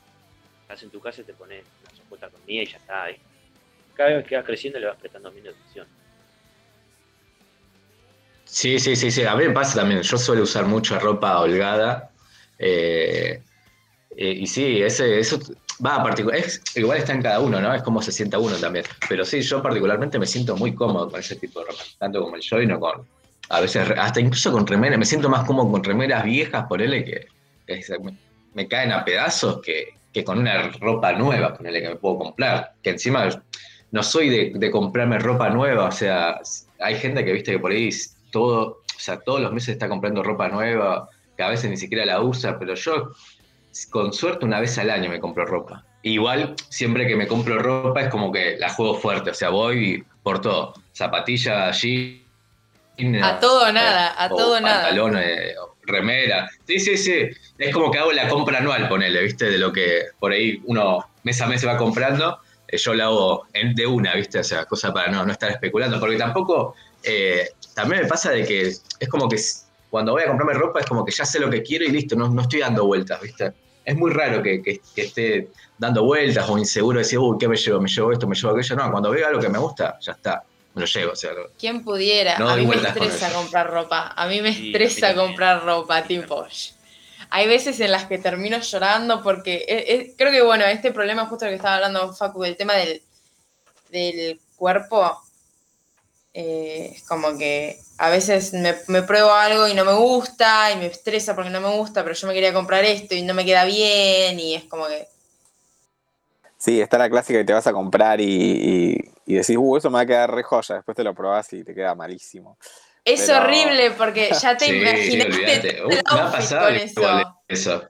estás en tu casa y te pones una chapueta conmigo y ya está. Eh. Cada vez que vas creciendo le vas prestando menos atención. Sí, sí, sí, sí. A mí me pasa también. Yo suelo usar mucha ropa holgada. Eh, y sí, ese, eso Va, particular, igual está en cada uno, ¿no? Es como se sienta uno también. Pero sí, yo particularmente me siento muy cómodo con ese tipo de ropa. Tanto como el joy, no con. A veces, hasta incluso con remeras. Me siento más cómodo con remeras viejas, por él, que, me, caen a pedazos que, con una ropa nueva, ponele que me puedo comprar. Que encima no soy de, de, comprarme ropa nueva. O sea, hay gente que viste que por ahí todo, o sea, todos los meses está comprando ropa nueva, que a veces ni siquiera la usa, pero yo con suerte una vez al año me compro ropa. Igual, siempre que me compro ropa es como que la juego fuerte, o sea, voy por todo. Zapatilla, allí. A todo nada, a todo nada. Pantalón, remera. Sí, sí, sí. Es como que hago la compra anual, ponele, ¿viste? De lo que por ahí uno mes a mes se va comprando. Eh, yo la hago de una, ¿viste? O sea, cosa para no, no estar especulando. Porque tampoco. Eh, también me pasa de que es como que cuando voy a comprarme ropa es como que ya sé lo que quiero y listo, no, no estoy dando vueltas, ¿viste? Es muy raro que, esté dando vueltas o inseguro de decir, uy, ¿qué me llevo? ¿Me llevo esto? ¿Me llevo aquello? No, cuando veo algo que me gusta, ya está, me lo llevo. O sea, ¿Quién pudiera? a mí me estresa comprar ropa. A mí me estresa comprar ropa, tipo. <laughs> Hay veces en las que termino llorando porque eh, eh, creo que, bueno, este problema justo lo que estaba hablando Facu, el tema del, del cuerpo, eh, es como que a veces me, pruebo algo y no me gusta y me estresa porque no me gusta, pero yo me quería comprar esto y no me queda bien y es como que... Sí, está la clásica que te vas a comprar y, decís, uh, eso me va a quedar re joya, después te lo probás y te queda malísimo. Es horrible porque <laughs> ya te imaginaste uh, me ha pasado eso. eso.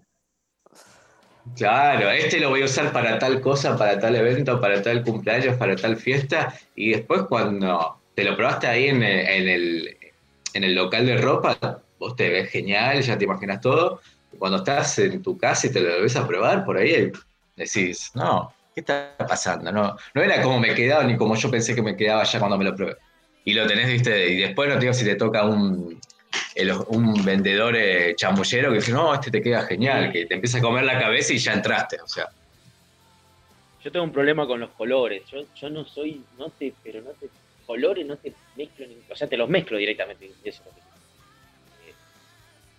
Claro, este lo voy a usar para tal cosa, para tal evento, para tal cumpleaños, para tal fiesta, y después cuando te lo probaste ahí en, el, en el local de ropa, vos te ves genial, ya te imaginas todo. Cuando estás en tu casa y te lo ves a probar, por ahí decís, no, ¿qué está pasando? No, no era como me quedaba ni como yo pensé que me quedaba ya cuando me lo probé. Y lo tenés, viste, y después no te digo si te toca un, un vendedor eh, chamullero que dice, no, este te queda genial, que te empieza a comer la cabeza y ya entraste, o sea. Yo tengo un problema con los colores, yo, yo no soy, no te, pero no te colores no te mezclo, o sea, te los mezclo directamente. Eso eh,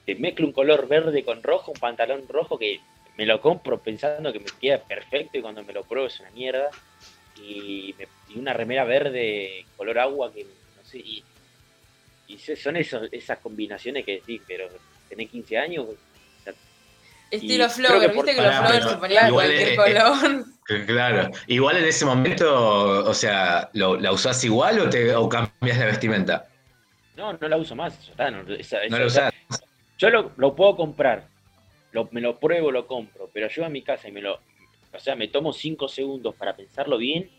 te mezclo un color verde con rojo, un pantalón rojo que me lo compro pensando que me queda perfecto y cuando me lo pruebo es una mierda. Y, una remera verde color agua que no sé. Y, son esas combinaciones que decís, pero tenés 15 años, Estilo Flower, viste que los Flower se ponían cualquier color. Claro, igual en ese momento, o sea, ¿la usás igual o, te, o cambias de vestimenta? No, no la uso más, no, no la usás. Yo lo, puedo comprar, me lo pruebo, lo compro, pero yo a mi casa y me lo, o sea, me tomo cinco segundos para pensarlo bien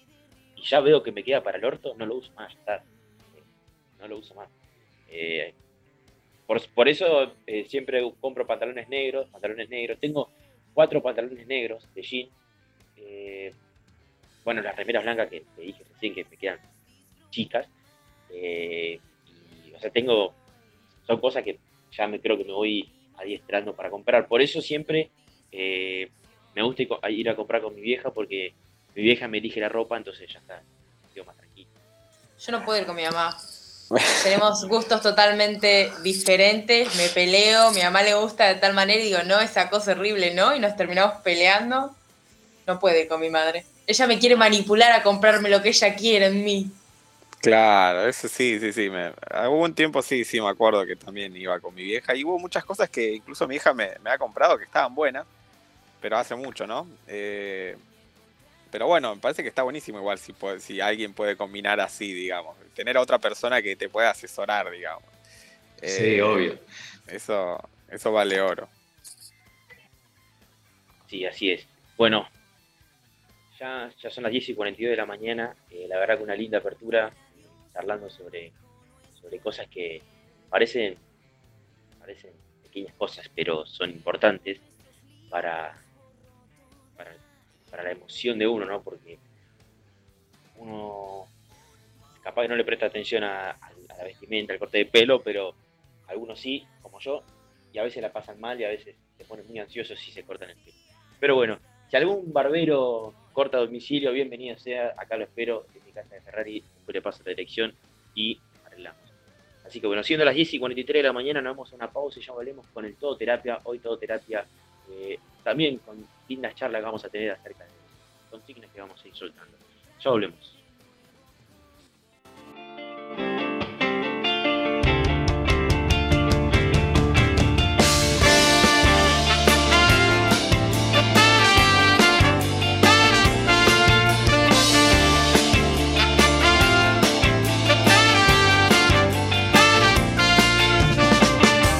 y ya veo que me queda para el orto, no lo uso más, está. No lo uso más. Eh, por, eso eh, siempre compro pantalones negros, pantalones negros. Tengo cuatro pantalones negros de jean. Eh, bueno, las remeras blancas que te dije recién que me quedan chicas. Eh, y, o sea, tengo. Son cosas que ya me creo que me voy adiestrando para comprar. Por eso siempre gusta ir a comprar con mi vieja porque mi vieja me elige la ropa, entonces ya está, más tranquilo. Yo no puedo ir con mi mamá. Tenemos gustos totalmente diferentes, me peleo, mi mamá le gusta de tal manera y digo, no, esa cosa horrible, ¿no? Y nos terminamos peleando. No puede con mi madre. Ella me quiere manipular a comprarme lo que ella quiere en mí. Claro, eso sí, sí, sí. Me, hubo un tiempo, sí, sí, me acuerdo que también iba con mi vieja y hubo muchas cosas que incluso mi hija me, ha comprado que estaban buenas, pero hace mucho, ¿no? Eh, pero bueno, me parece que está buenísimo igual si, si alguien puede combinar así, digamos. Tener a otra persona que te pueda asesorar, digamos. sí, eh, obvio. Eso, eso vale oro. Sí, así es. Bueno, ya, ya son las 10 y 42 de la mañana. Eh, la verdad que una linda apertura, charlando sobre, sobre cosas que parecen, parecen pequeñas cosas, pero son importantes para, para para la emoción de uno, ¿no? Porque uno capaz que no le presta atención a, la vestimenta, al corte de pelo, pero algunos sí, como yo, y a veces la pasan mal y a veces se ponen muy ansiosos si se cortan el pelo. Pero bueno, si algún barbero corta domicilio, bienvenido sea, acá lo espero en mi casa de Ferrari, después le paso la dirección y arreglamos. Así que bueno, siendo las 10 y 43 de la mañana, nos vamos a una pausa y ya volvemos con el todo terapia. Hoy todo terapia eh, también con lindas charlas que vamos a tener acerca de consignas que vamos a ir soltando. Ya volvemos.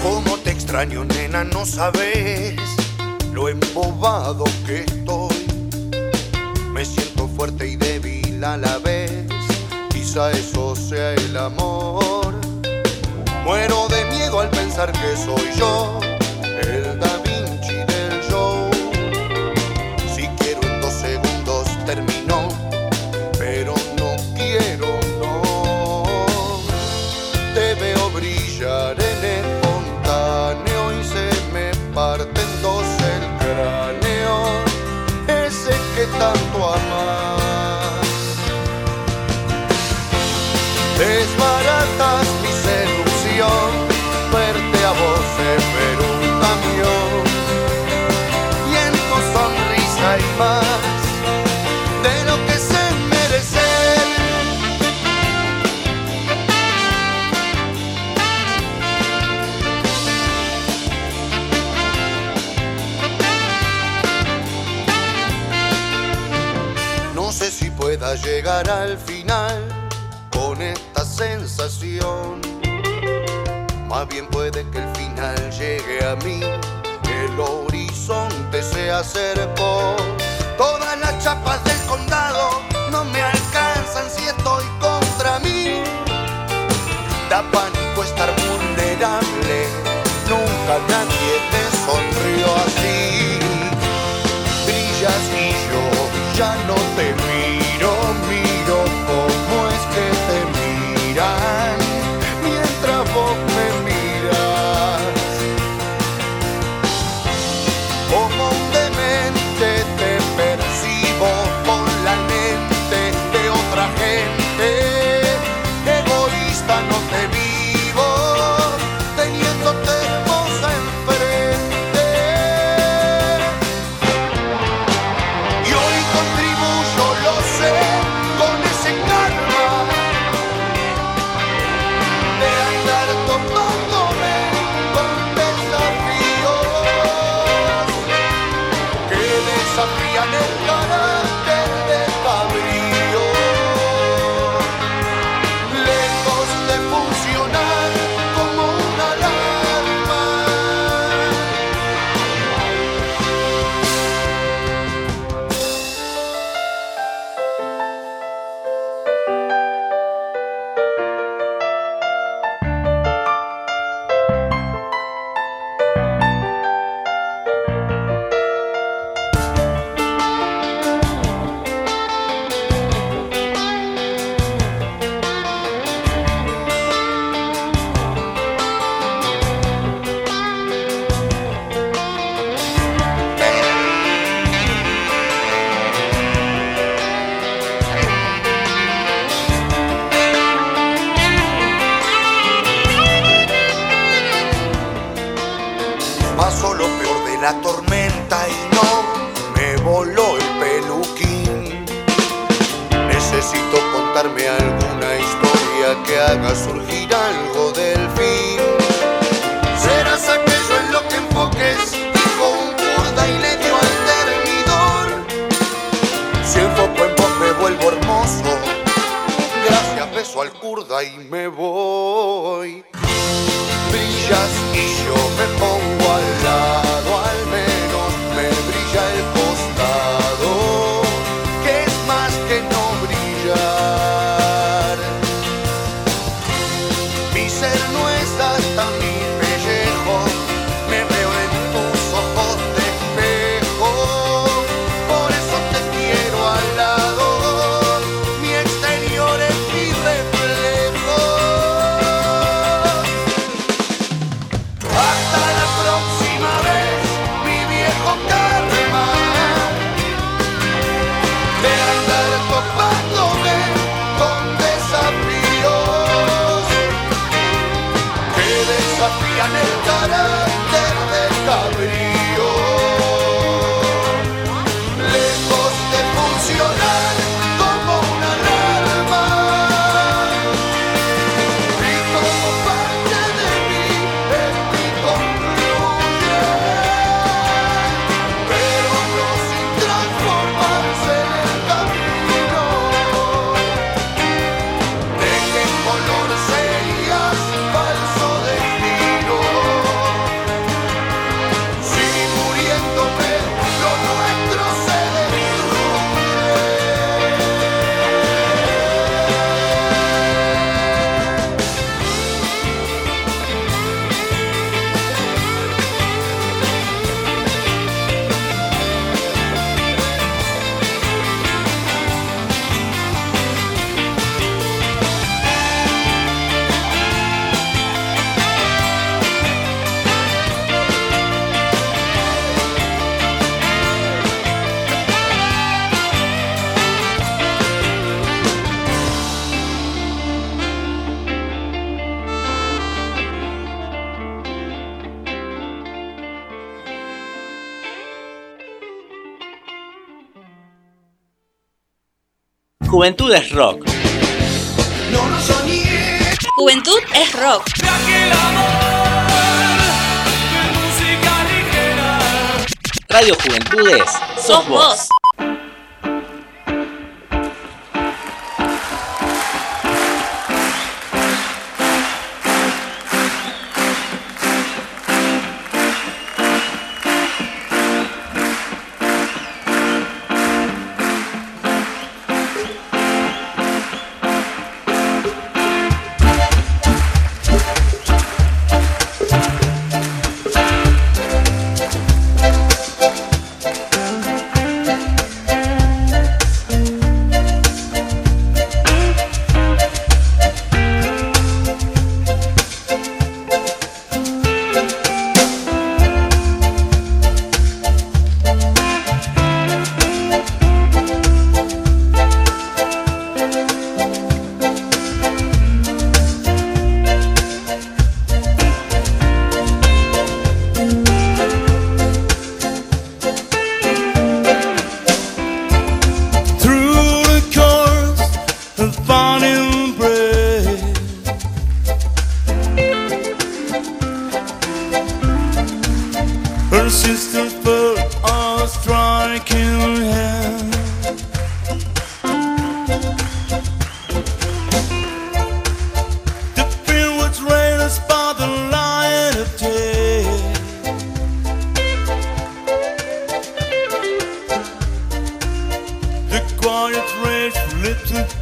Cómo te extraño, nena, no sabes lo embobado que estoy. Me siento fuerte y débil a la vez, quizá eso sea el amor. Muero de miedo al pensar que soy yo, el said Juventud es rock. No lo soñé. Juventud es rock. Amor, música ligera. Radio Juventudes, sos vos.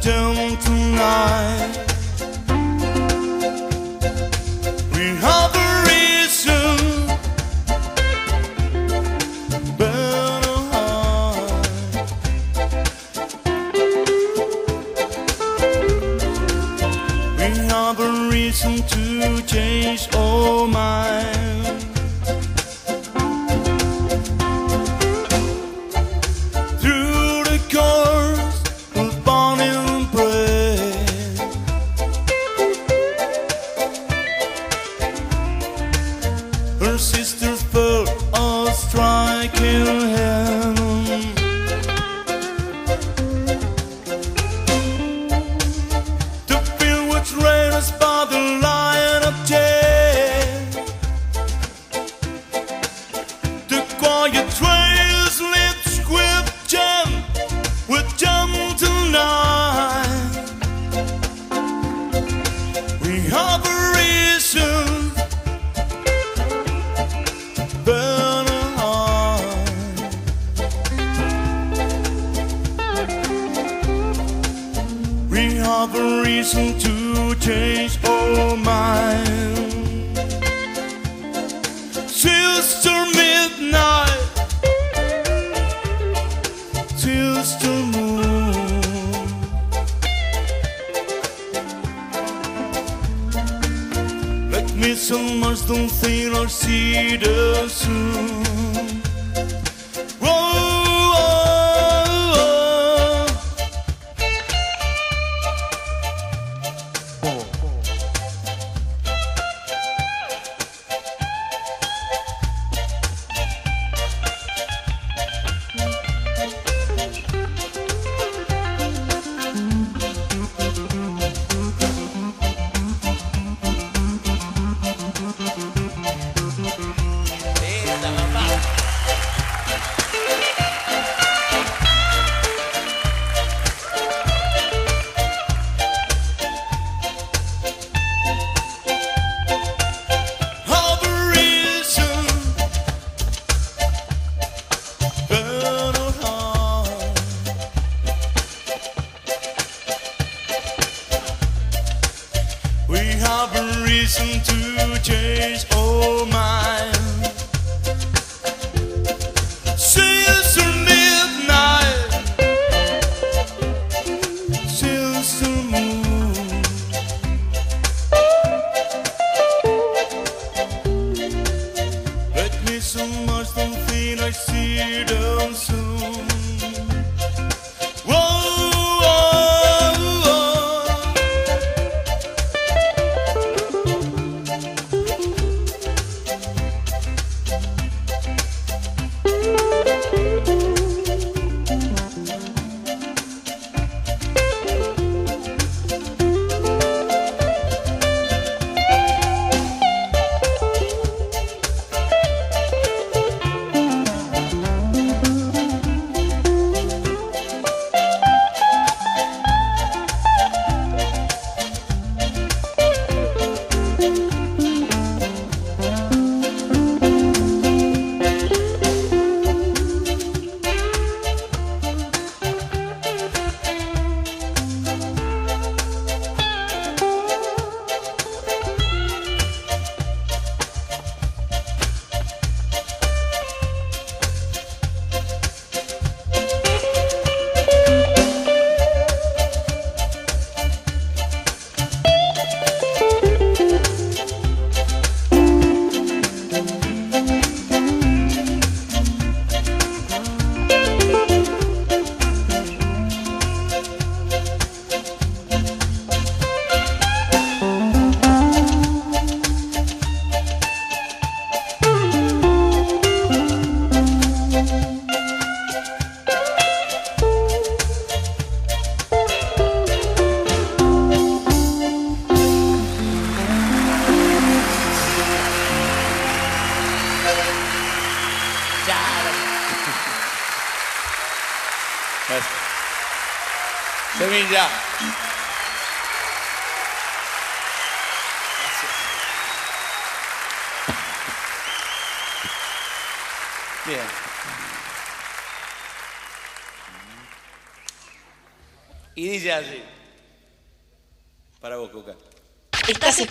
Don't tonight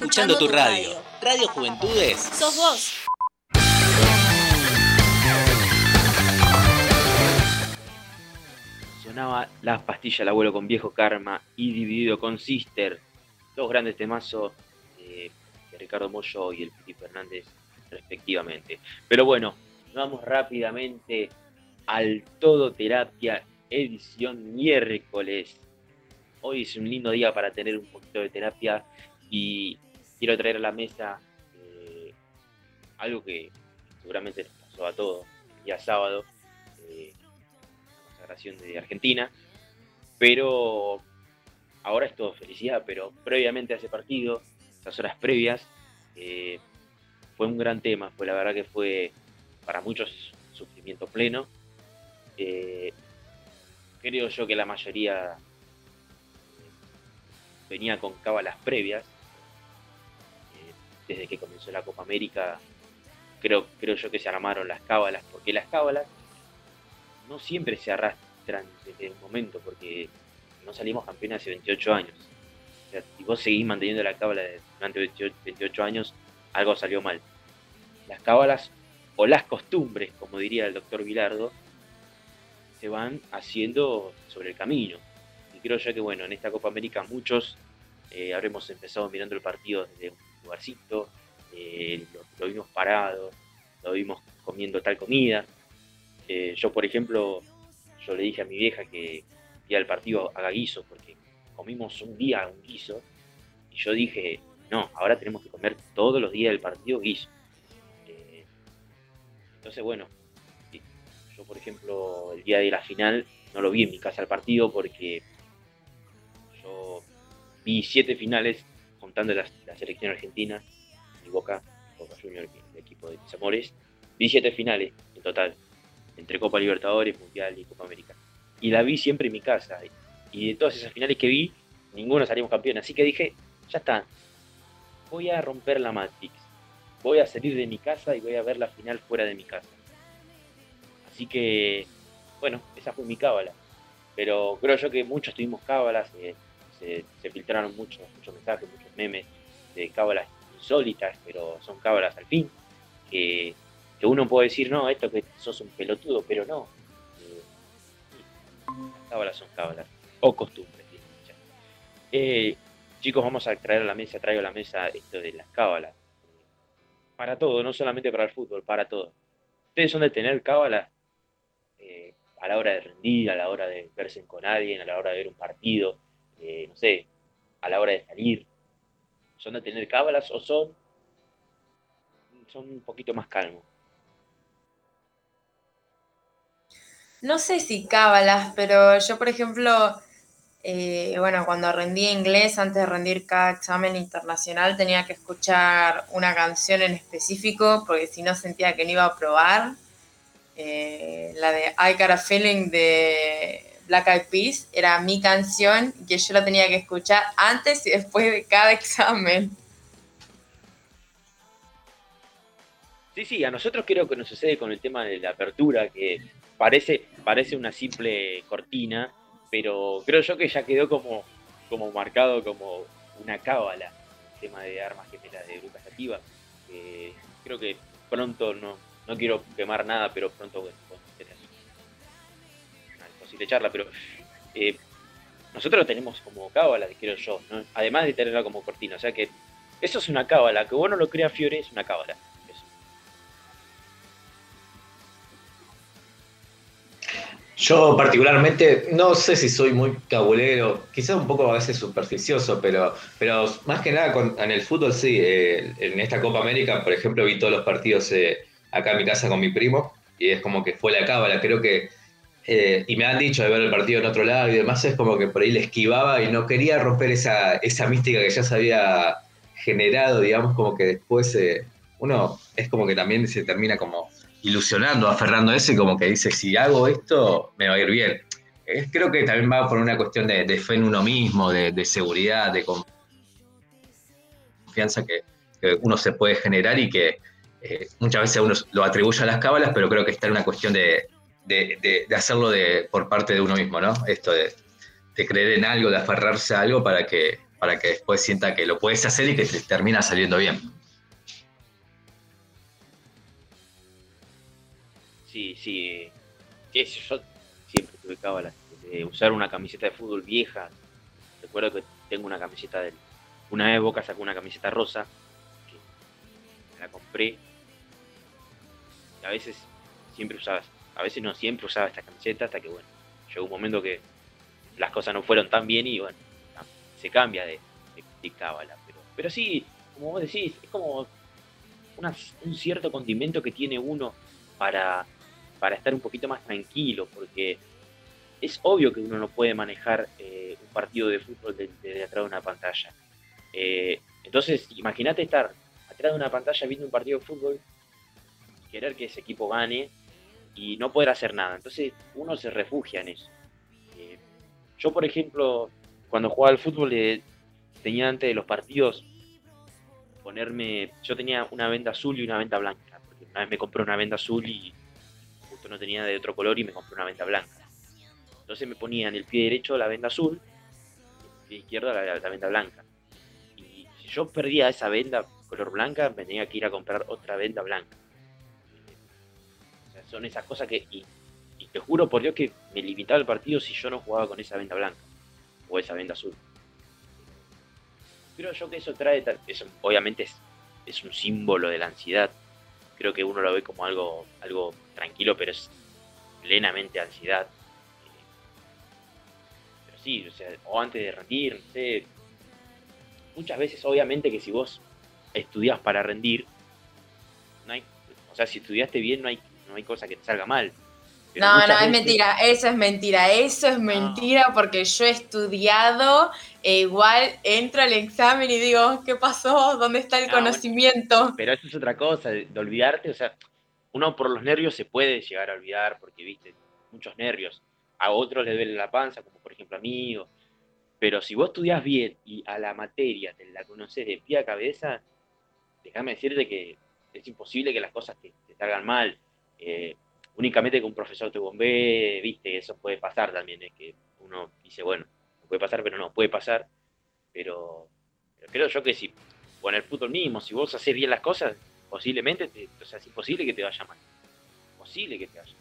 escuchando tu radio. Radio Juventudes. Sos vos. Sonaba La pastilla del abuelo con viejo karma y dividido con Sister. Dos grandes temazos eh, de Ricardo Mollo y el Piti Fernández respectivamente. Pero bueno, vamos rápidamente al Todo Terapia edición miércoles. Hoy es un lindo día para tener un poquito de terapia y quiero traer a la mesa eh, algo que seguramente nos pasó a todos el día sábado, eh, la consagración de Argentina, pero ahora es todo felicidad, pero previamente a ese partido, esas horas previas, eh, fue un gran tema, fue la verdad que fue para muchos sufrimiento pleno. Creo yo que la mayoría venía con cábalas previas. Desde que comenzó la Copa América, creo, creo yo que se armaron las cábalas, porque las cábalas no siempre se arrastran desde el momento, porque no salimos campeones hace 28 años. sea, si vos seguís manteniendo la cábala durante 28, 28 años, algo salió mal. Las cábalas o las costumbres, como diría el doctor Vilardo, se van haciendo sobre el camino. Y creo yo que, bueno, en esta Copa América muchos eh, habremos empezado mirando el partido desde un lugarcito, eh, lo, vimos parado, lo vimos comiendo tal comida. Eh, yo, por ejemplo, yo le dije a mi vieja que día del partido haga guiso, porque comimos un día un guiso, y yo dije, no, ahora tenemos que comer todos los días del partido guiso. Eh, entonces, bueno, yo, por ejemplo, el día de la final no lo vi en mi casa el partido porque yo vi siete finales contando la, selección argentina, mi Boca, Boca Junior, el equipo de mis amores, vi siete finales en total, entre Copa Libertadores, Mundial y Copa América. Y la vi siempre en mi casa. Y de todas esas finales que vi, ninguno salimos campeón. Así que dije, ya está, voy a romper la Matrix. Voy a salir de mi casa y voy a ver la final fuera de mi casa. Así que, bueno, esa fue mi cábala. Pero creo yo que muchos tuvimos cábalas, eh, se, filtraron muchos, muchos mensajes, muchos memes de cábalas insólitas, pero son cábalas al fin. Que, que uno puede decir, no, esto que sos un pelotudo, pero no. Eh, las cábalas son cábalas, o costumbres. Eh, chicos, vamos a traer a la mesa, traigo a la mesa esto de las cábalas. Para todo, no solamente para el fútbol, para todo. Ustedes son de tener cábalas eh, a la hora de rendir, a la hora de verse con alguien, a la hora de ver un partido, eh, no sé, a la hora de salir. ¿Son de tener cábalas o son, son un poquito más calmos? No sé si cábalas, pero yo, por ejemplo, eh, bueno, cuando rendí inglés, antes de rendir cada examen internacional, tenía que escuchar una canción en específico, porque si no sentía que no iba a aprobar. Eh, la de I Got a Feeling de Black Eyed Peas era mi canción que yo la tenía que escuchar antes y después de cada <laughs> examen. Sí, sí, a nosotros creo que nos sucede con el tema de la apertura, que parece, parece una simple cortina, pero creo yo que ya quedó como, como marcado como una cábala el tema de armas gemelas de Lucas Sativa. Eh, creo que pronto, no, no quiero quemar nada, pero pronto bueno, posible charla, pero eh, nosotros lo tenemos como cábala, quiero yo, además de tenerla como cortina, o sea que eso es una cábala, que vos lo creas Fiore, es una cábala. Yo particularmente, no sé si soy muy cabulero, quizás un poco a veces superficioso, pero, pero más que nada con- en el fútbol sí. eh, en esta Copa América, por ejemplo, vi todos los partidos eh, acá en mi casa con mi primo y es como que fue la cábala. Creo que, eh, y me han dicho de ver el partido en otro lado y demás, es como que por ahí le esquivaba y no quería romper esa, esa mística que ya se había generado, digamos, como que después eh, uno es como que también se termina como ilusionando, aferrando a eso y como que dice, si hago esto, me va a ir bien. Creo que también va por una cuestión de, fe en uno mismo, de, de seguridad, de confianza que, que uno se puede generar y que eh, muchas veces uno lo atribuye a las cábalas, pero creo que está en una cuestión de, de- de- de hacerlo de, por parte de uno mismo, ¿no? Esto de, de creer en algo, de aferrarse a algo para que, para que después sienta que lo puedes hacer y que te termina saliendo bien. Sí, sí. yo, siempre tuve cábalas. De usar una camiseta de fútbol vieja. Recuerdo que tengo una camiseta del. Una vez Boca sacó una camiseta rosa. Que la compré. Y a veces siempre usaba. A veces no siempre usaba esta camiseta hasta que bueno. Llegó un momento que las cosas no fueron tan bien y bueno. Se cambia de, de, de cábala. Pero, pero sí, como vos decís, es como una- un cierto condimento que tiene uno para, para estar un poquito más tranquilo, porque es obvio que uno no puede manejar eh, un partido de fútbol desde de atrás de una pantalla. Eh, entonces, imagínate estar atrás de una pantalla viendo un partido de fútbol, querer que ese equipo gane y no poder hacer nada. Entonces, uno se refugia en eso. Eh, yo, por ejemplo, cuando jugaba al fútbol, eh, tenía antes de los partidos ponerme. Yo tenía una venda azul y una venda blanca, porque una vez me compré una venda azul y justo no tenía de otro color y me compré una venda blanca. Entonces me ponía en el pie derecho la venda azul, pie izquierdo la, la venda blanca. Y si yo perdía esa venda color blanca, me tenía que ir a comprar otra venda blanca. Son esas cosas que. Y, te juro por Dios que me limitaba el partido si yo no jugaba con esa venda blanca o esa venda azul. Creo yo que eso trae. Eso obviamente es, es un símbolo de la ansiedad. Creo que uno lo ve como algo, algo tranquilo, pero es plenamente ansiedad. Pero sí, o sea, o antes de rendir, no sé. Muchas veces, obviamente, que si vos estudias para rendir, o sea, si estudiaste bien, no hay, no hay cosa que te salga mal. Pero No, no, es mentira, eso es mentira, eso es mentira porque yo he estudiado e igual entro al examen y digo, ¿qué pasó? ¿Dónde está el Ah, bueno. conocimiento? Pero eso es otra cosa, de, de olvidarte, o sea, uno por los nervios se puede llegar a olvidar porque, viste, muchos nervios. A otros les duele la panza, como por ejemplo a mí. o- Pero si vos estudias bien y a la materia te la conoces de pie a cabeza, déjame decirte que es imposible que las cosas te, te salgan mal. Eh, únicamente que un profesor te bombee, viste, eso puede pasar también, es que uno dice, bueno, puede pasar, pero no, puede pasar. Pero, creo yo que si, en el fútbol mismo, si vos haces bien las cosas, posiblemente, te, o sea, es imposible que te vaya mal. Posible que te vaya.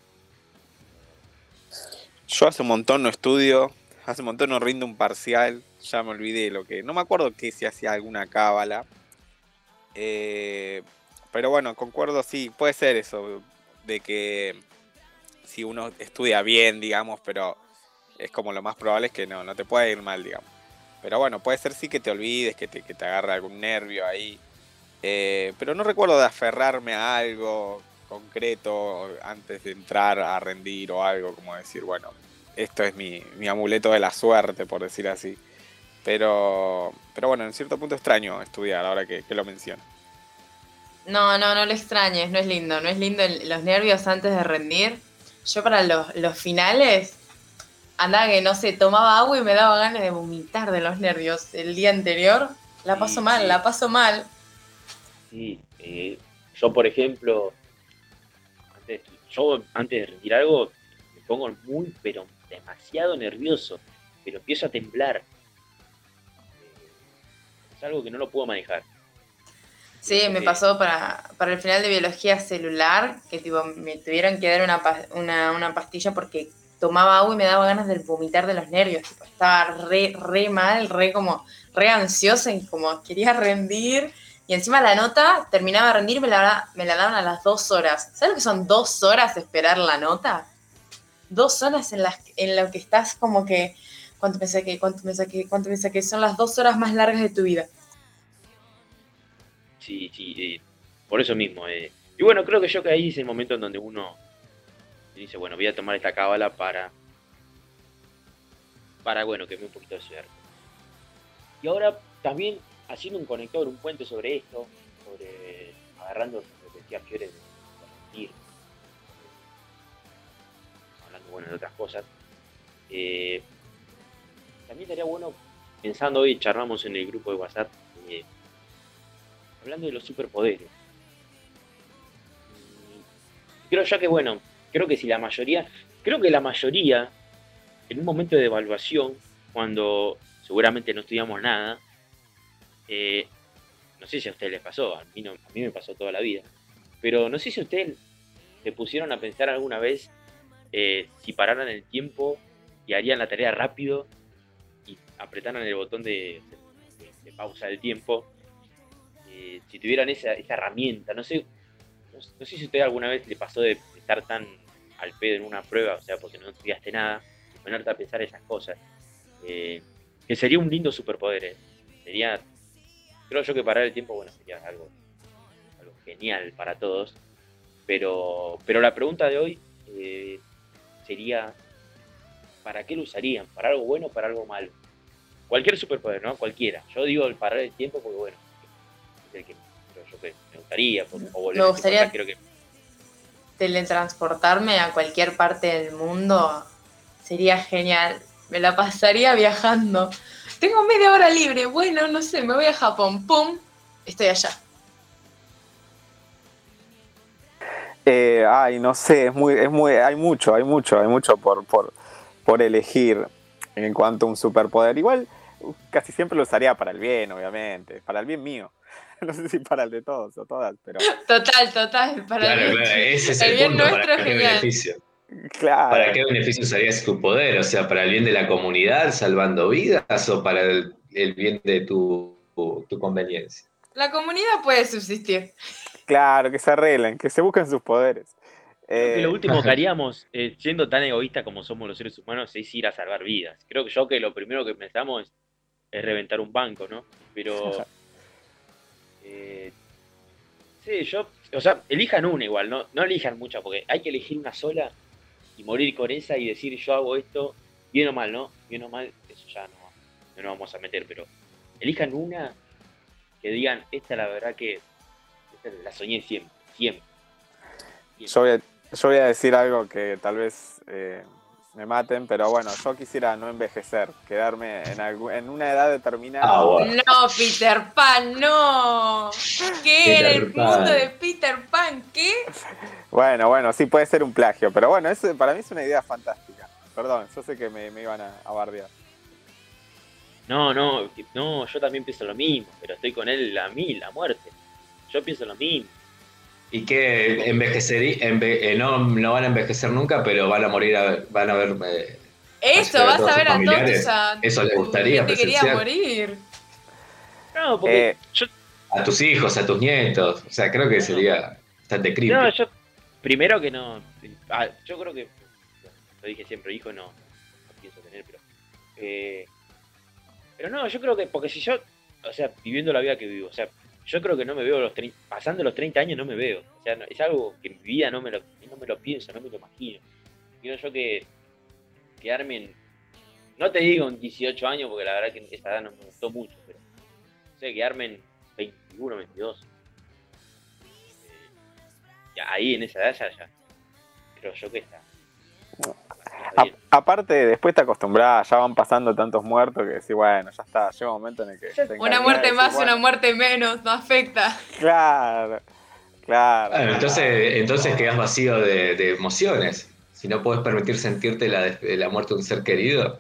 Yo hace un montón no estudio, hace un montón no rindo un parcial, ya me olvidé lo que. No me acuerdo que si hacía alguna cábala. Eh, pero bueno, concuerdo, sí, puede ser eso, de que si uno estudia bien, digamos, pero es como lo más probable es que no, no te pueda ir mal, digamos. Pero bueno, puede ser sí que te olvides, que te, que te agarre algún nervio ahí. Eh, pero no recuerdo de aferrarme a algo concreto antes de entrar a rendir o algo, como decir, bueno, esto es mi, mi amuleto de la suerte, por decir así. Pero, pero bueno, en cierto punto extraño estudiar ahora que, que lo menciono. No, no, no lo extrañes, no es lindo, no es lindo el- los nervios antes de rendir. Yo para los, los finales andaba que no sé, tomaba agua y me daba ganas de vomitar de los nervios el día anterior. La paso Sí, mal, sí. la paso mal. Sí, eh, yo por ejemplo, antes, yo antes de rendir algo, me pongo muy, pero demasiado nervioso, pero empiezo a temblar. Eh, es algo que no lo puedo manejar. Sí, me pasó para, para el final de biología celular, que tipo me tuvieron que dar una, una, una pastilla porque tomaba agua y me daba ganas de vomitar de los nervios. Tipo, estaba re, re mal, re como, re ansiosa y como quería rendir. Y encima la nota terminaba de rendir y me la, me la daban a las dos horas. ¿Sabes lo que son dos horas de esperar la nota? Dos horas en las en lo que estás como que, ¿cuánto me saqué? ¿Cuánto me saqué? ¿Cuánto me saqué? Son las dos horas más largas de tu vida. Sí, sí, eh, por eso mismo. eh. Y bueno, creo que yo que ahí es el momento en donde uno dice, bueno, voy a tomar esta cábala para, para, bueno, que me un poquito de suerte. Y ahora también haciendo un conector, un puente sobre esto, sobre agarrando lo que decía Fiore de, eh, hablando, bueno, de otras cosas. eh, también estaría bueno, pensando hoy, charlamos en el grupo de WhatsApp, eh, hablando de los superpoderes. Creo ya que, bueno, creo que si la mayoría, creo que la mayoría, en un momento de evaluación, cuando seguramente no estudiamos nada, eh, no sé si a ustedes les pasó, a mí, no- a mí me pasó toda la vida, pero no sé si ustedes se pusieron a pensar alguna vez eh, si pararan el tiempo y harían la tarea rápido y apretaran el botón de pausa del tiempo eh, si tuvieran esa, herramienta, no sé, no, sé si a usted alguna vez le pasó de estar tan al pedo en una prueba, o sea, porque no estudiaste nada, y ponerte a pensar esas cosas. Eh, que sería un lindo superpoder, eh. sería, creo yo que parar el tiempo, bueno, sería algo, algo genial para todos, pero, pero la pregunta de hoy sería, ¿para qué lo usarían? ¿Para algo bueno o para algo malo? Cualquier superpoder, ¿no? Cualquiera. Yo digo el parar el tiempo porque, bueno, el que creo yo que me gustaría. por- o volver Me a gustaría- recordar, creo que teletransportarme a cualquier parte del mundo sería genial. Me la pasaría viajando. Tengo media hora libre. Bueno, no sé, me voy a Japón. ¡Pum! Estoy allá. Eh, ay, no sé, es muy, es muy, hay mucho, hay mucho, hay mucho por, por, por elegir en cuanto a un superpoder. Igual, casi siempre lo usaría para el bien, obviamente, para el bien mío. <laughs> No sé si para el de todos o todas, pero Total, total. Para Claro, el, claro, ese es el el, bien punto. nuestro ¿Para es qué genial. beneficio? claro. ¿Para qué beneficio usarías tu poder? O sea, ¿para el bien de la comunidad, salvando vidas, o para el, el bien de tu, tu, tu conveniencia? La comunidad puede subsistir. Claro, que se arreglen, que se busquen sus poderes. Creo que Eh, lo último que <laughs> haríamos, eh, siendo tan egoístas como somos los seres humanos, es ir a salvar vidas. Creo que yo que lo primero que pensamos es, es reventar un banco, ¿no? Pero. Eh, sí, yo. O sea, elijan una igual, no, no elijan muchas, porque hay que elegir una sola y morir con esa y decir yo hago esto, bien o mal, ¿no? Bien o mal, eso ya no, no nos vamos a meter, pero elijan una que digan, esta la verdad que la soñé siempre, siempre. siempre". yo, voy a, yo voy a decir algo que tal vez eh, me maten, pero bueno, yo quisiera no envejecer, quedarme en, algu- en una edad determinada. Ah, bueno. No, Peter Pan, no. ¿Qué? En el Pan. mundo de Peter Pan, ¿qué? Bueno, bueno, sí puede ser un plagio, pero bueno, eso para mí es una idea fantástica. Perdón, yo sé que me, me iban a, a bardear. No, no, no, yo también pienso lo mismo, pero estoy con él a mil, a muerte. Yo pienso lo mismo. Y que envejecerí, enve- eh, no, no van a envejecer nunca, pero van a morir, a- van a ver eh, Eso, vas a ver a todos a- Eso les gustaría gente quería morir. No, porque Eh, yo, a tus hijos, a tus nietos. O sea, creo que No. sería bastante creepy. no, yo, primero que no, ah, yo creo que, lo dije siempre, hijo no, no pienso tener, pero, eh, pero no, yo creo que, porque si yo, o sea, viviendo la vida que vivo, o sea, yo creo que no me veo los 30, pasando los 30 años no me veo, o sea, no- es algo que en mi vida no me lo, no me lo pienso, no me lo imagino. Quiero yo que quedarme no te digo en 18 años, porque la verdad que esa edad no me gustó mucho, pero, o sea, quedarme en 21, 22. Eh, ya ahí en esa edad ya creo yo que está. A- aparte, después te acostumbras, ya van pasando tantos muertos que decís, bueno, ya está, llega un momento en el que. Una muerte decís, más, bueno, una muerte menos, no afecta. Claro, claro. Bueno, entonces, entonces quedas vacío de, de emociones. Si no puedes permitir sentirte la, la muerte de un ser querido.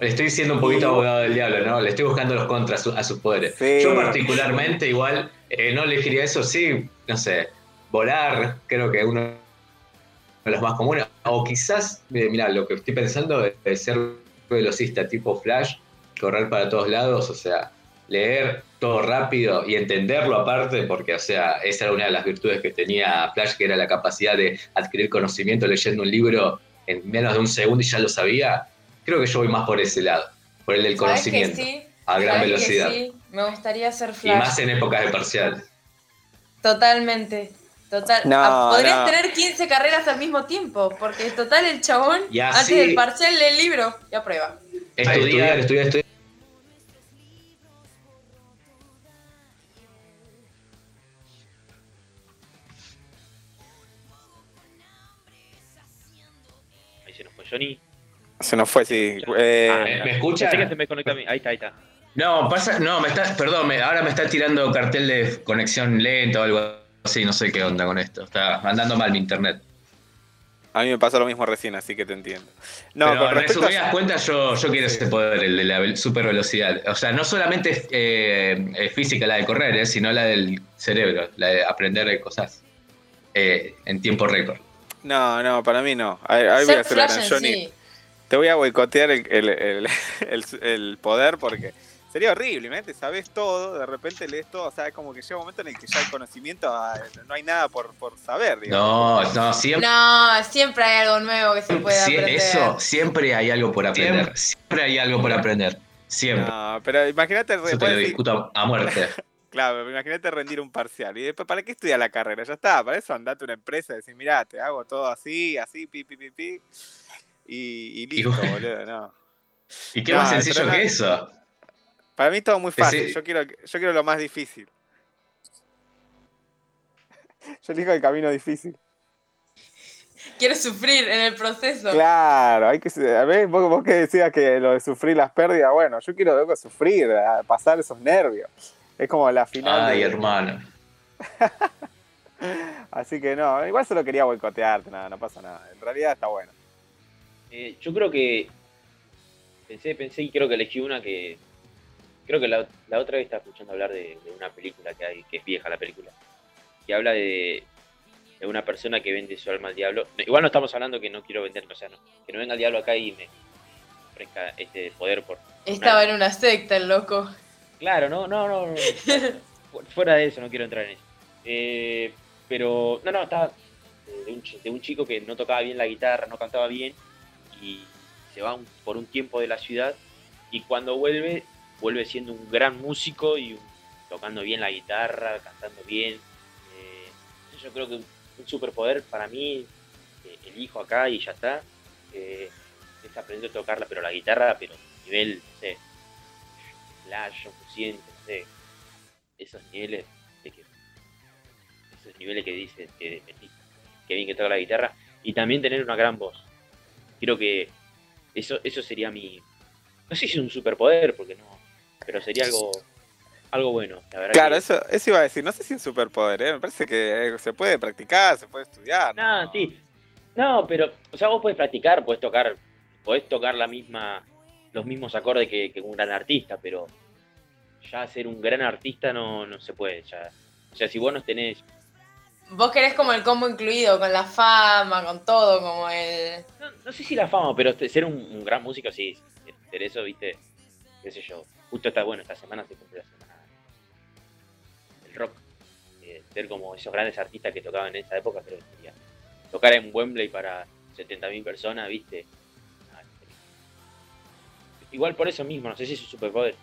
Le estoy siendo un poquito abogado del diablo, ¿no? Le estoy buscando los contras a, su- a sus poderes. Sí. Yo particularmente igual eh, no elegiría eso, sí, no sé, volar, creo que uno los más comunes. O quizás, eh, mira, lo que estoy pensando es, ser velocista, tipo Flash, correr para todos lados, o sea, leer todo rápido y entenderlo aparte, porque, o sea, esa era una de las virtudes que tenía Flash, que era la capacidad de adquirir conocimiento leyendo un libro en menos de un segundo y ya lo sabía. Creo que yo voy más por ese lado, por el del ¿Sabes que conocimiento, sí? a gran ¿Sabes que velocidad. sí? Me gustaría ser Y Flash. más en épocas de parcial. Totalmente. Total. No, Podrías no. tener 15 carreras al mismo tiempo, porque total el chabón, Y antes así- del parcial lee el libro y aprueba. Estudiar, estudiar, estudiar. Ahí se nos fue Johnny. Se nos fue, sí. Eh, Ah, ¿me- me escucha? Pensé que se me conectó a mí. Ahí está, ahí está. No, pasa, no, me está, perdón, me- ahora me está tirando cartel de conexión lenta o algo así, no sé qué onda con esto. Está andando mal mi internet. a mí me pasó lo mismo recién, así que te entiendo. No, Pero con respecto a- resumidas cuentas, yo, yo quiero ese poder, el de la super velocidad. O sea, no solamente es eh, física la de correr, eh, sino la del cerebro, la de aprender cosas eh, en tiempo récord. No, no, para mí no. Ahí, ahí voy a hacer Johnny. sí. Te voy a boicotear el, el, el, <laughs> el- el poder porque sería horrible, imagínate, sabes todo, de repente lees todo, o sea, es como que llega un momento en el que ya el conocimiento, ah, no hay nada por, por saber, digamos. No, no, siempre, No, siempre hay algo nuevo que se puede sie- aprender. eso, siempre hay algo por aprender. Siempre hay algo por aprender. Siempre. No, pero imagínate, Eso te lo discuto a, muerte. <laughs> claro, imagínate rendir un parcial. Y después, ¿para qué estudiar la carrera? Ya está, para eso andate a una empresa y decir, mirá, te hago todo así, así, pi, pi, pi, pi. Y, y listo, bueno. boludo, no. <laughs> ¿Y qué No, más sencillo que eso? Para mí todo muy fácil. Yo quiero, yo quiero lo más difícil. <laughs> Yo elijo el camino difícil. Quieres sufrir en el proceso. Claro, hay que. A ver, vos, vos que decías que lo de sufrir las pérdidas, bueno, yo quiero loco, sufrir, pasar esos nervios. Es como la final. Ay, de- hermano. <laughs> Así que no, igual solo quería boicotearte, nada, no pasa nada. En realidad está bueno. Eh, yo creo que pensé, pensé y creo que elegí una que creo que la, la otra vez estaba escuchando hablar de, de una película que hay, que es vieja la película, que habla de, de una persona que vende su alma al diablo. Igual no estamos hablando que no quiero vender, o sea, no, que no venga el diablo acá y me ofrezca este poder por... Estaba en una secta el loco. Claro, no, no, no. no. Fu- <laughs> Fuera de eso, no quiero entrar en eso. Eh, pero, no, no, estaba de un, de un chico que no tocaba bien la guitarra, no cantaba bien y se va un- por un tiempo de la ciudad y cuando vuelve, vuelve siendo un gran músico y tocando bien la guitarra, cantando bien. Eh, yo creo que un, superpoder para mí, elijo acá y ya está, eh, es aprender a tocarla, pero la guitarra, pero nivel, no sé, Flash, consciente, no sé, esos niveles esos niveles que dice que, que bien que toca la guitarra y también tener una gran voz. Creo que eso eso sería mi no sé si es un superpoder porque no, pero sería algo algo bueno, la verdad. Claro, que- eso, eso iba a decir. No sé si un superpoder, ¿eh? Me parece que eh, se puede practicar, se puede estudiar. No, sí. No, pero, o sea, vos podés practicar, podés tocar, podés tocar la misma, los mismos acordes que, que un gran artista, pero ya ser un gran artista no, no se puede. Ya. O sea, si vos no tenés. Vos querés como el combo incluido, con la fama, con todo, como el... No, no sé si la fama, pero ser un, un gran músico sí. Ser eso, viste, qué sé yo. Justo está bueno, esta semana se cumple la semana del rock. Eh, ser como esos grandes artistas que tocaban en esa época, creo que sería. Tocar en Wembley para 70.000 personas, viste. Ah, Igual por eso mismo, no sé si es un superpoder.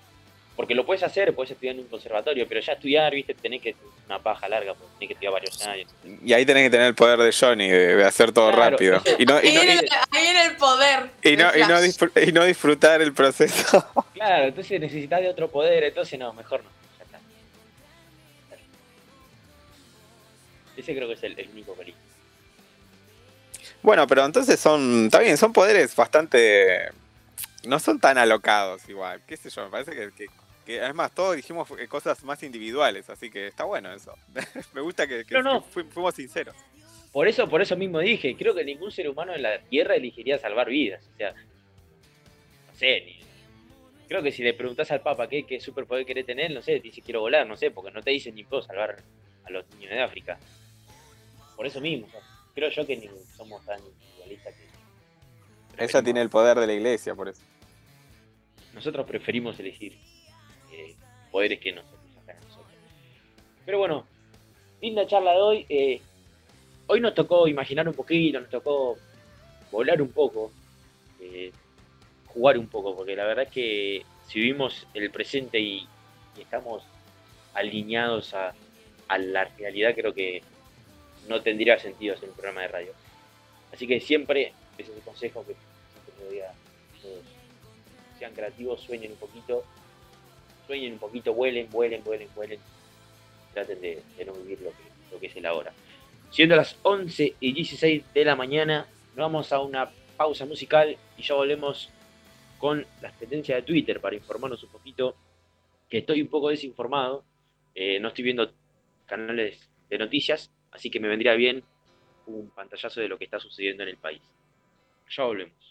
Porque lo puedes hacer, puedes estudiar en un conservatorio, pero ya estudiar, viste, tenés que una paja larga, porque tenés que estudiar varios años. Y ahí tenés que tener el poder de Johnny, de, de hacer todo Claro, rápido. ese- Y no, y Ahí no, viene, el, ahí viene el poder. y no, y no Flash. disfr- y no disfrutar el proceso. <laughs> Claro, entonces necesitas de otro poder, entonces no, mejor no. Ya está. Ese creo que es el, el único peligro. Bueno, pero entonces son, está bien, son poderes bastante, no son tan alocados igual, qué sé yo, me parece que, que, que además todos dijimos eh, cosas más individuales, así que está bueno eso. <laughs> me gusta que, que- No, no. que fu- fuimos sinceros. Por eso, por eso mismo dije, creo que ningún ser humano en la Tierra elegiría salvar vidas. O sea, no sé, ni- creo que si le preguntás al Papa qué, qué superpoder querés tener, no sé, te dice quiero volar, no sé, porque no te dicen ni puedo salvar a los niños de África. Por eso mismo, o sea, creo yo que ni somos tan individualistas que... Ella preferimos- tiene el poder de la iglesia, por eso. Nosotros preferimos elegir poderes que nosotros acá en nosotros. Pero bueno, linda charla de hoy. eh, hoy nos tocó imaginar un poquito, nos tocó volar un poco, eh, jugar un poco, porque la verdad es que si vivimos el presente y, estamos alineados a, a la realidad, creo que no tendría sentido hacer un programa de radio. Así que siempre, ese es el consejo que siempre doy a todos sean creativos, sueñen un poquito, sueñen un poquito, vuelen, vuelen, vuelen, vuelen. Traten de, de no vivir lo que, lo que es el ahora. Siendo las 11 y 16 de la mañana, nos vamos a una pausa musical y ya volvemos con las tendencias de Twitter para informarnos un poquito, que estoy un poco desinformado, eh, no estoy viendo canales de noticias, así que me vendría bien un pantallazo de lo que está sucediendo en el país. Ya volvemos.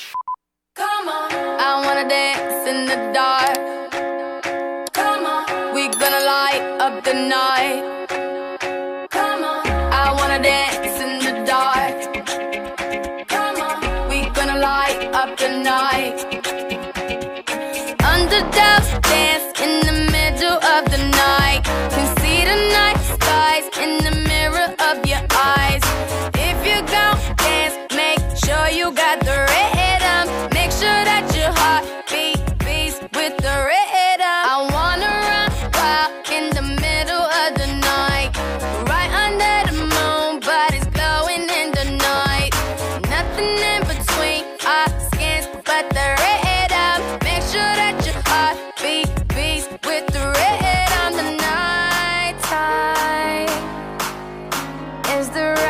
is the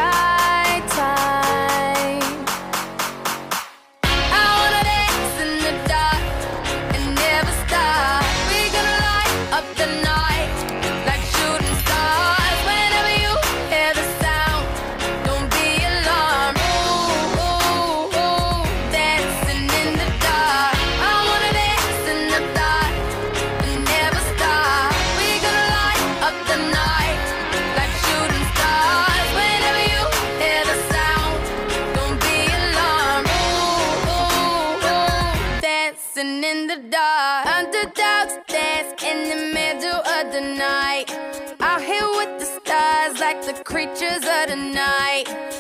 creatures of the night.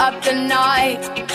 up the night.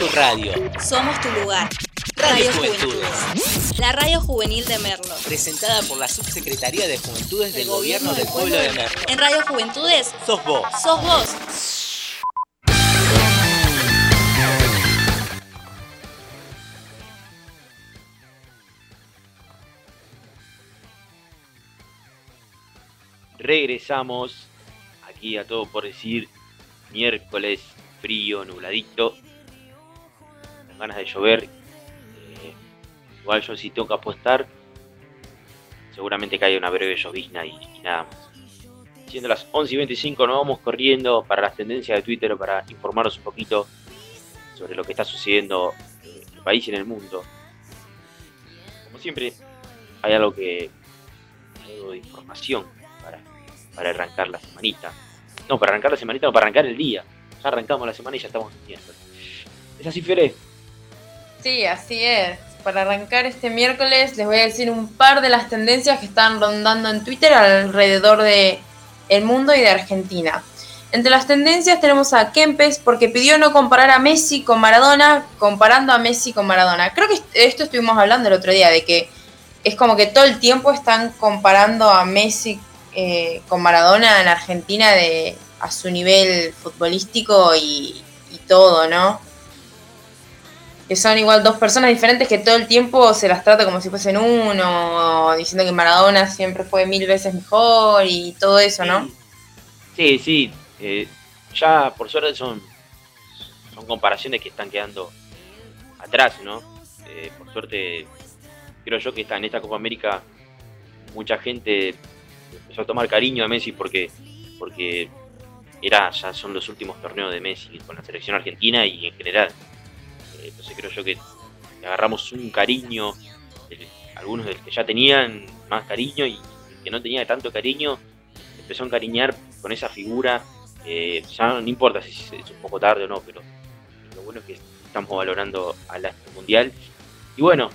tu radio. Somos tu lugar. Radio, Juventudes. La radio juvenil de Merlo. Presentada por la Subsecretaría de Juventudes del, Gobierno, Gobierno del Pueblo de Merlo. En Radio Juventudes. Sos vos. Sos vos. regresamos aquí a todo por decir miércoles frío nubladito ganas de llover. Eh, igual yo si tengo que apostar, seguramente cae una breve llovizna y, nada más. Siendo las 11 y 25 nos vamos corriendo para las tendencias de Twitter para informaros un poquito sobre lo que está sucediendo en el país y en el mundo. Como siempre, hay algo que hay algo de información para, para arrancar la semanita. No, para arrancar la semanita, no, para arrancar el día. Ya arrancamos la semana y ya estamos en miércoles. Es así, Fere. Sí, así es. Para arrancar este miércoles les voy a decir un par de las tendencias que están rondando en Twitter alrededor de el mundo y de Argentina. Entre las tendencias tenemos a Kempes porque pidió no comparar a Messi con Maradona, comparando a Messi con Maradona. Creo que esto estuvimos hablando el otro día, de que es como que todo el tiempo están comparando a Messi eh, con Maradona en Argentina de, a su nivel futbolístico y todo, ¿no? Que son igual dos personas diferentes que todo el tiempo se las trata como si fuesen uno, diciendo que Maradona siempre fue mil veces mejor y todo eso, ¿no? Sí, sí. eh, ya por suerte son, son comparaciones que están quedando atrás, ¿no? Eh, por suerte, creo yo que está en esta Copa América mucha gente empezó a tomar cariño a Messi porque, porque era, ya son los últimos torneos de Messi con la selección argentina y en general. Entonces creo yo que agarramos un cariño, eh, algunos del que ya tenían más cariño y el que no tenía tanto cariño empezó a encariñar con esa figura. eh, ya no importa si es es un poco tarde o no, pero lo bueno es que estamos valorando al astro mundial. Y bueno,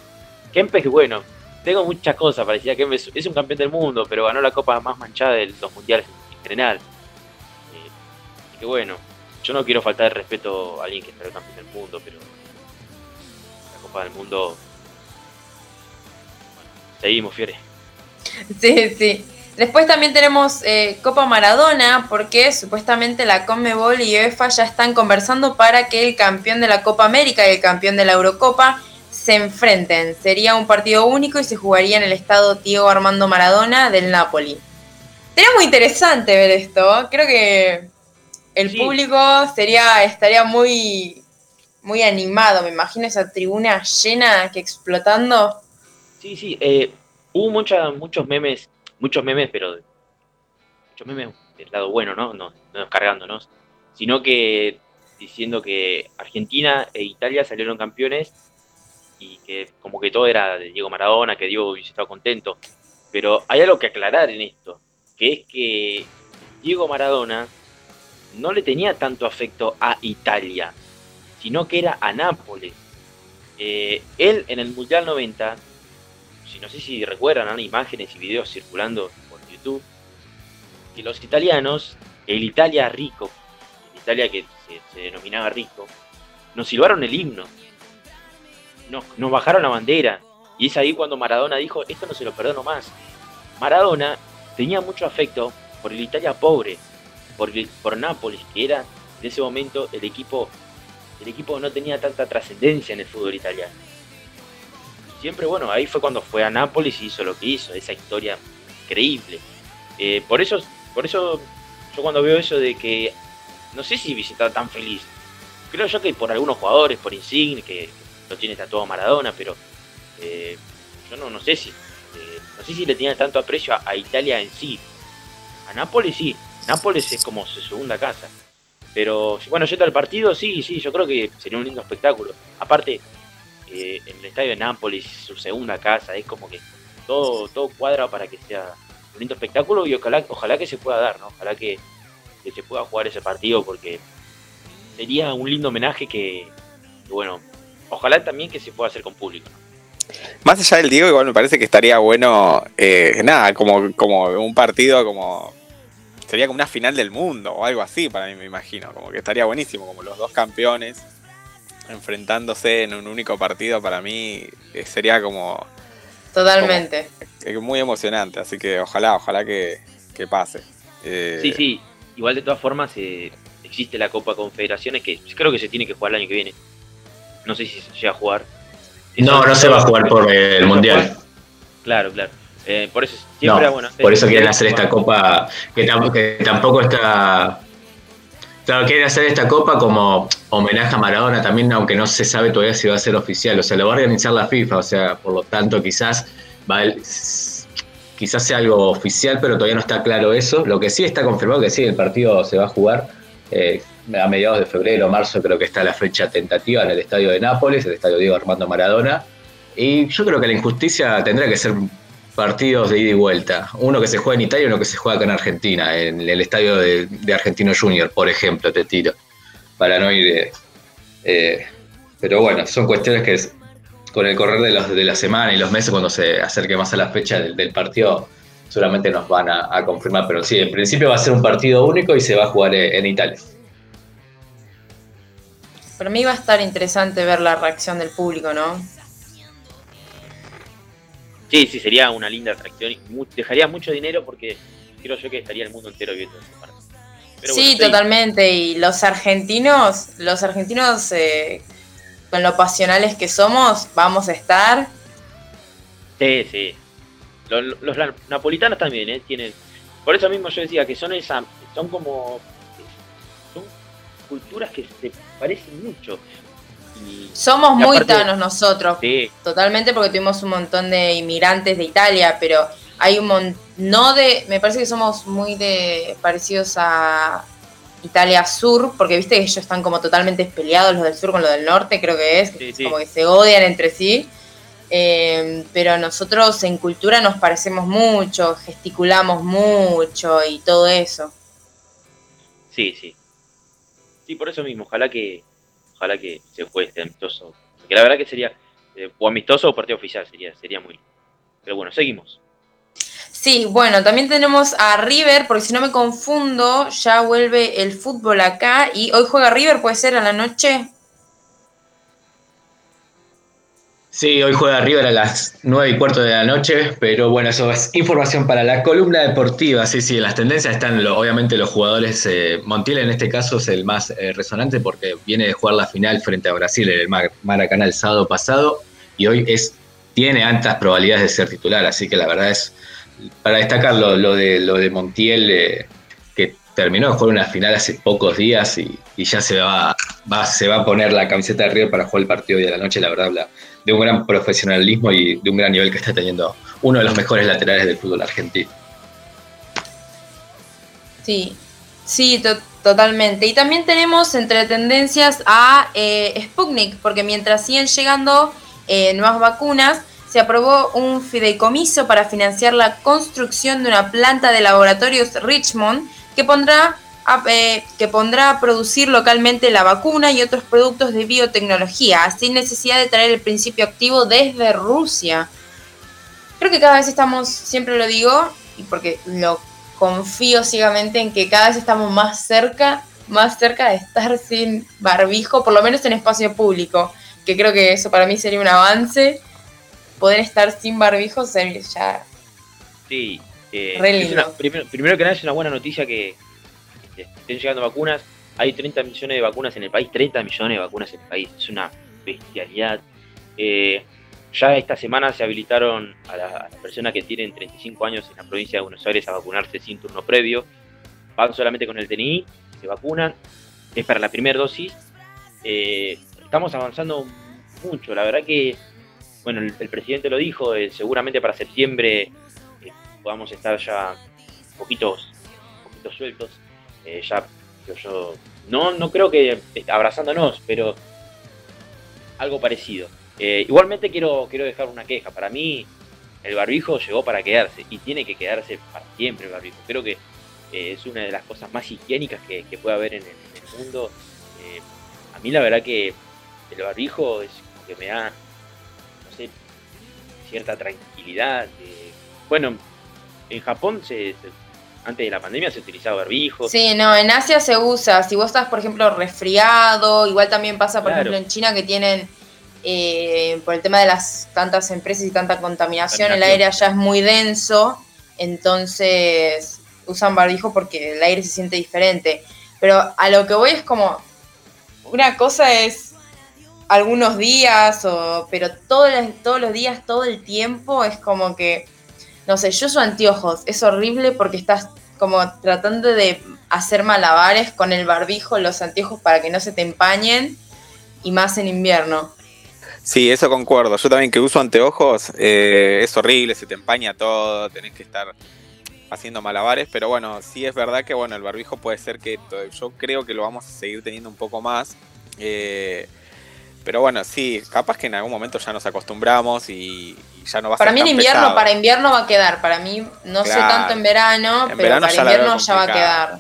Kempes, bueno, tengo muchas cosas para decir. Kempes es un campeón del mundo, pero ganó la copa más manchada de los mundiales en general. Eh, así que bueno, yo no quiero faltar el respeto a alguien que fue campeón del mundo, pero Copa del Mundo. Bueno, seguimos, Fiore. Sí, sí. Después también tenemos eh, Copa Maradona, porque supuestamente la Conmebol y UEFA ya están conversando para que el campeón de la Copa América y el campeón de la Eurocopa se enfrenten. Sería un partido único y se jugaría en el estado Diego Armando Maradona del Napoli. Sería muy interesante ver esto. Creo que el Sí. público sería, estaría muy, muy animado. Me imagino esa tribuna llena que explotando. Sí, sí, eh, hubo mucha, muchos memes, muchos memes, pero muchos memes del lado bueno, ¿no? No, no descargándonos, sino que diciendo que Argentina e Italia salieron campeones y que como que todo era de Diego Maradona, que Diego hubiese estado contento. Pero hay algo que aclarar en esto, que es que Diego Maradona no le tenía tanto afecto a Italia, sino que era a Nápoles. Eh, él en el Mundial 90 si no sé si recuerdan, hay imágenes y videos circulando por YouTube, que los italianos, el Italia rico, Italia que se, se denominaba rico, nos silbaron el himno, nos, nos bajaron la bandera, y es ahí cuando Maradona dijo, esto no se lo perdono más. Maradona tenía mucho afecto por el Italia pobre, por, por Nápoles, que era en ese momento el equipo, el equipo no tenía tanta trascendencia en el fútbol italiano siempre, bueno, ahí fue cuando fue a Nápoles y hizo lo que hizo, esa historia increíble. Eh, por eso, por eso yo cuando veo eso de que no sé si visitar tan feliz. Creo yo que por algunos jugadores, por Insigne, que lo tiene tatuado Maradona, pero eh, yo no, no sé si eh, no sé si le tiene tanto aprecio a, a Italia en sí. A Nápoles sí, Nápoles es como su segunda casa. Pero bueno, yendo al partido, sí, sí, yo creo que sería un lindo espectáculo. Aparte, eh, el estadio de Nápoles, su segunda casa, es como que todo, todo cuadra para que sea un lindo espectáculo y ojalá, ojalá que se pueda dar, ¿no? Ojalá que, que se pueda jugar ese partido porque sería un lindo homenaje que, que, bueno, ojalá también que se pueda hacer con público. ¿no? Más allá del Diego, igual me parece que estaría bueno, eh, nada, como, como un partido como... Sería como una final del mundo o algo así para mí, me imagino. Como que estaría buenísimo, como los dos campeones enfrentándose en un único partido, para mí eh, sería como Totalmente. eh, muy emocionante. Así que ojalá, ojalá que, que pase. Eh, Sí, sí, igual de todas formas eh, existe la Copa Confederaciones que creo que se tiene que jugar el año que viene. No sé si se llega a jugar. No, Eso- no se va a jugar por el ¿No Mundial. Claro, claro. Eh, por eso siempre bueno. por eso quieren hacer esta copa que tampoco está. Claro, quieren hacer esta copa como homenaje a Maradona también, aunque no se sabe todavía si va a ser oficial. O sea, lo va a organizar la FIFA, o sea, por lo tanto, quizás va el- quizás sea algo oficial, pero todavía no está claro eso. Lo que sí está confirmado que sí, el partido se va a jugar eh, a mediados de febrero, marzo, creo que está la fecha tentativa en el estadio de Nápoles, el estadio Diego Armando Maradona. Y yo creo que la injusticia tendrá que ser partidos de ida y vuelta. Uno que se juega en Italia y uno que se juega acá en Argentina, en el estadio de, de Argentino Junior, por ejemplo, te tiro, para no ir... eh, eh, pero bueno, son cuestiones que con el correr de, los, de la semana y los meses, cuando se acerque más a la fecha del, partido, seguramente nos van a, confirmar, pero sí, en principio va a ser un partido único y se va a jugar eh, en Italia. Para mí va a estar interesante ver la reacción del público, ¿no? Sí, sí, sería una linda atracción. y dejaría mucho dinero porque creo yo que estaría el mundo entero viendo ese partido. Pero sí, bueno, totalmente. Y los argentinos, los argentinos, eh, con lo pasionales que somos, vamos a estar. Sí, sí. Los, los napolitanos también, ¿eh? Tienen. Por eso mismo yo decía que son esa, son como. Son culturas que se parecen mucho. Y, Somos y muy aparte- tanos nosotros, Sí, totalmente, porque tuvimos un montón de inmigrantes de Italia, pero hay un montón, no de, me parece que somos muy de parecidos a Italia Sur, porque viste que ellos están como totalmente peleados los del sur con los del norte, creo que es, Sí, sí. como que se odian entre sí. Eh, pero nosotros en cultura nos parecemos mucho, gesticulamos mucho y todo eso. sí, sí. Sí, por eso mismo, ojalá que. Ojalá que se juegue este amistoso. Porque la verdad que sería. eh, o amistoso o partido oficial sería, sería muy. Pero bueno, seguimos. Sí, bueno, también tenemos a River, porque si no me confundo, ya vuelve el fútbol acá y hoy juega River, puede ser a la noche. Sí, hoy juega River a las 9 y cuarto de la noche, pero bueno, eso es información para la columna deportiva. Sí, sí, las tendencias están, lo- obviamente, los jugadores. Eh, Montiel en este caso es el más eh, resonante porque viene de jugar la final frente a Brasil en el Mar- Maracaná el sábado pasado y hoy es tiene altas probabilidades de ser titular, así que la verdad es para destacar lo, lo de, lo de Montiel, eh, que terminó de jugar una final hace pocos días y, y ya se va, va- se va a poner la camiseta de River para jugar el partido hoy a la noche, la verdad habla de un gran profesionalismo y de un gran nivel que está teniendo uno de los mejores laterales del fútbol argentino. Sí, sí, to- totalmente. Y también tenemos entre tendencias a eh, Sputnik, porque mientras siguen llegando eh, nuevas vacunas, se aprobó un fideicomiso para financiar la construcción de una planta de laboratorios Richmond que pondrá a, eh, que pondrá a producir localmente la vacuna y otros productos de biotecnología, sin necesidad de traer el principio activo desde Rusia. Creo que cada vez estamos, siempre lo digo, y porque lo confío ciegamente en que cada vez estamos más cerca, más cerca de estar sin barbijo, por lo menos en espacio público, que creo que eso para mí sería un avance. Poder estar sin barbijo sería ya Sí, eh, Re es lindo. una- primero, primero que nada es una buena noticia que estén llegando vacunas. Hay 30 millones de vacunas en el país, 30 millones de vacunas en el país. Es una bestialidad. Eh, ya esta semana se habilitaron a, la- a las personas que tienen 35 años en la provincia de Buenos Aires a vacunarse sin turno previo. Van solamente con el DNI, se vacunan. Es para la primera dosis. Eh, estamos avanzando mucho. La verdad que, bueno, el, presidente lo dijo, eh, seguramente para septiembre podamos estar ya poquitos, un poquito sueltos. Eh, ya, yo, no, no creo que eh, abrazándonos, pero algo parecido. Eh, igualmente quiero, quiero dejar una queja. Para mí, el barbijo llegó para quedarse y tiene que quedarse para siempre el barbijo. Creo que es una de las cosas más higiénicas que, que puede haber en el, mundo. A mí la verdad que el barbijo es como que me da, no sé, cierta tranquilidad. bueno, en Japón se- antes de la pandemia se utilizaba barbijo. Sí, no, en Asia se usa. Si vos estás, por ejemplo, resfriado, igual también pasa, por Claro. ejemplo, en China que tienen, eh, por el tema de las tantas empresas y tanta contaminación, el aire allá es muy denso, entonces usan barbijo porque el aire se siente diferente. Pero a lo que voy es como, una cosa es algunos días, o, pero todos los, todos los días, todo el tiempo, es como que, no sé, yo uso anteojos, es horrible porque estás como tratando de hacer malabares con el barbijo, los anteojos para que no se te empañen, y más en invierno. Sí, eso concuerdo. Yo también que uso anteojos, eh, es horrible, se te empaña todo, tenés que estar haciendo malabares, pero bueno, sí es verdad que bueno, el barbijo puede ser que yo creo que lo vamos a seguir teniendo un poco más. eh, pero bueno, sí, capaz que en algún momento ya nos acostumbramos y, y ya no va a Para ser mí en tan invierno, pesado. para invierno va a quedar, para mí no sé tanto en verano, En pero verano para ya invierno ya va a quedar.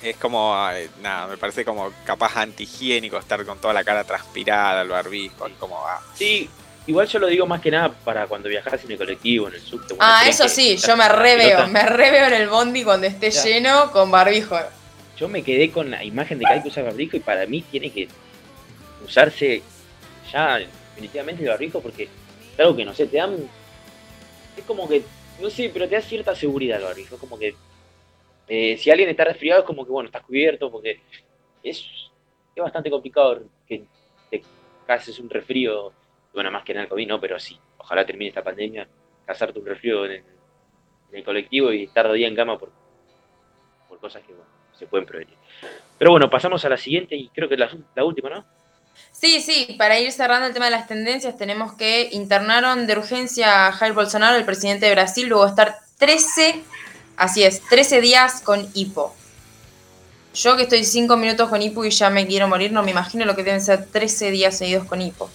Es como, ay, nada, me parece como capaz antihigiénico estar con toda la cara transpirada, el barbijo, como, ah, Sí, igual yo lo digo más que nada para cuando viajas en el colectivo, en el subte. Ah, eso sí, yo me reveo, me reveo en el bondi cuando esté Ya. lleno con barbijo. Yo me quedé con la imagen de que hay que usar barbijo y para mí tiene que usarse ya definitivamente el barbijo porque es algo que no sé, te dan. Es como que, no sé, pero te da cierta seguridad el barbijo. Es como que eh, si alguien está resfriado, es como que bueno, estás cubierto porque es, es bastante complicado que te cases un resfrío. Bueno, más que nada el COVID, no, pero sí, ojalá termine esta pandemia, casarte un resfrío en el, en colectivo y estar día en cama por, por cosas que bueno, se pueden prevenir. Pero bueno, pasamos a la siguiente y creo que la, la última, ¿no? Sí, sí, para ir cerrando el tema de las tendencias, tenemos que internaron de urgencia a Jair Bolsonaro, el presidente de Brasil, luego de estar 13, así es, 13 días con hipo. Yo que estoy 5 minutos con hipo y ya me quiero morir, no me imagino lo que deben ser 13 días seguidos con hipo.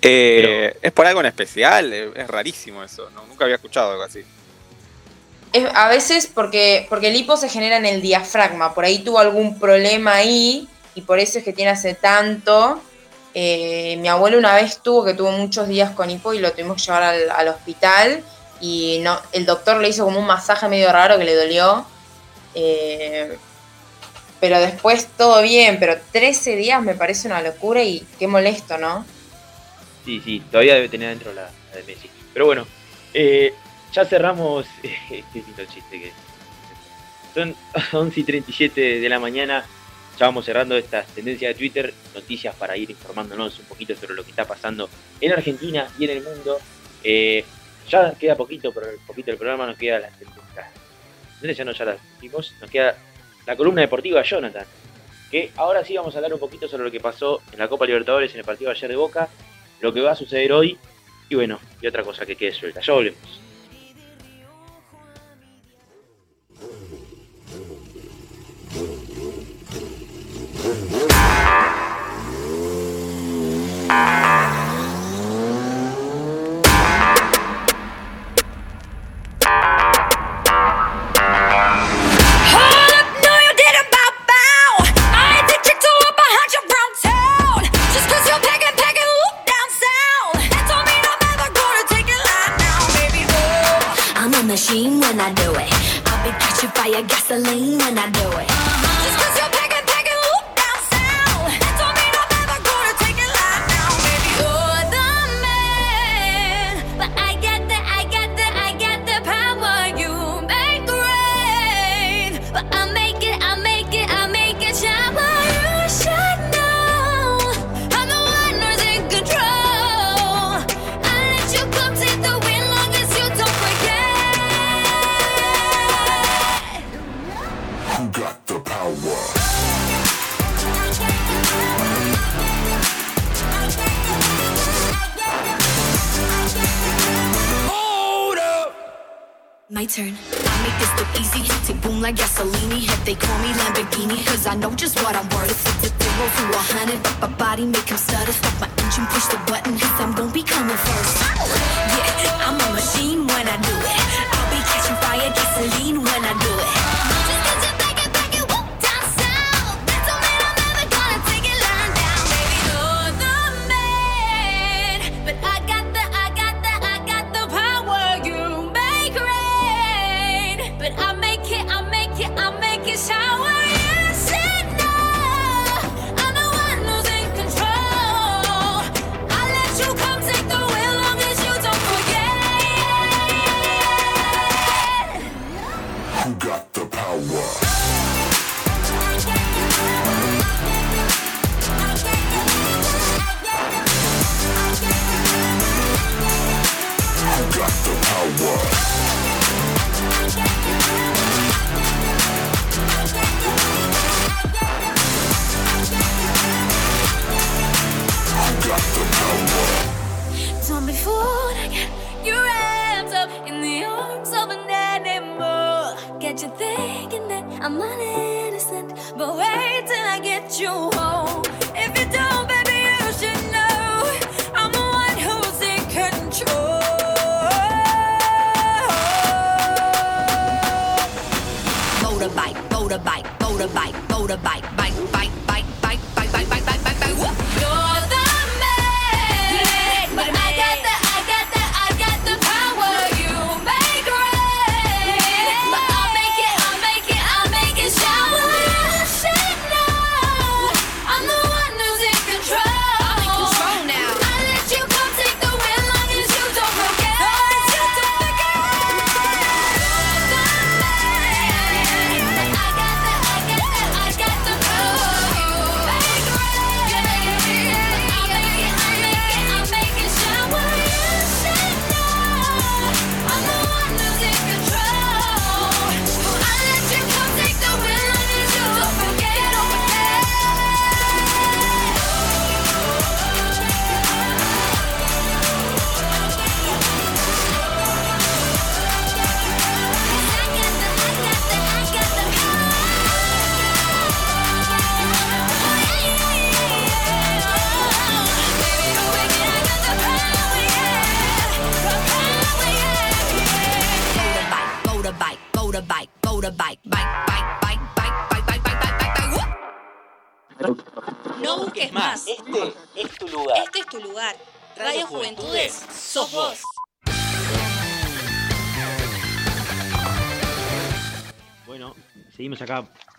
Eh, ¿Es por algo en especial? Eh, Es rarísimo eso, ¿no? nunca había escuchado algo así. Es, a veces porque, porque el hipo se genera en el diafragma, por ahí tuvo algún problema ahí y por eso es que tiene hace tanto. Eh, mi abuelo una vez tuvo que tuvo muchos días con hipo y lo tuvimos que llevar al, al hospital y no, el doctor le hizo como un masaje medio raro que le dolió. Eh, pero después todo bien, pero 13 días me parece una locura y qué molesto, ¿no? Sí, sí, todavía debe tener adentro la, la de Messi. Pero bueno, eh, ya cerramos <laughs> este lindo chiste que son 11 y 37 de la mañana. Ya vamos cerrando estas tendencias de Twitter, noticias para ir informándonos un poquito sobre lo que está pasando en Argentina y en el mundo. Eh, ya queda poquito, pero poquito del programa nos queda las tendencias. Tendencias no, ya las vimos. Nos queda la columna deportiva de Jonathan. Que ahora sí vamos a hablar un poquito sobre lo que pasó en la Copa Libertadores en el partido de ayer de Boca, lo que va a suceder hoy y bueno, y otra cosa que quede suelta. Ya volvemos. Machine when I do it. I'll be catching fire gasoline when I do it. Got the power? Hold up! My turn. I make this look easy. Take boom like gasoline. If they call me Lamborghini, cause I know just what I'm worth. Zero to a hundred, but my body make him stutter. Stop my engine, push the button, cause I'm gonna be coming first. Yeah, I'm a machine when I do it. I'll be catching fire gasoline when thinking that I'm unnocent, but wait till I get you home. If you don't, baby, you should know I'm the one who's in control. Motorbike, motorbike, motorbike, motorbike,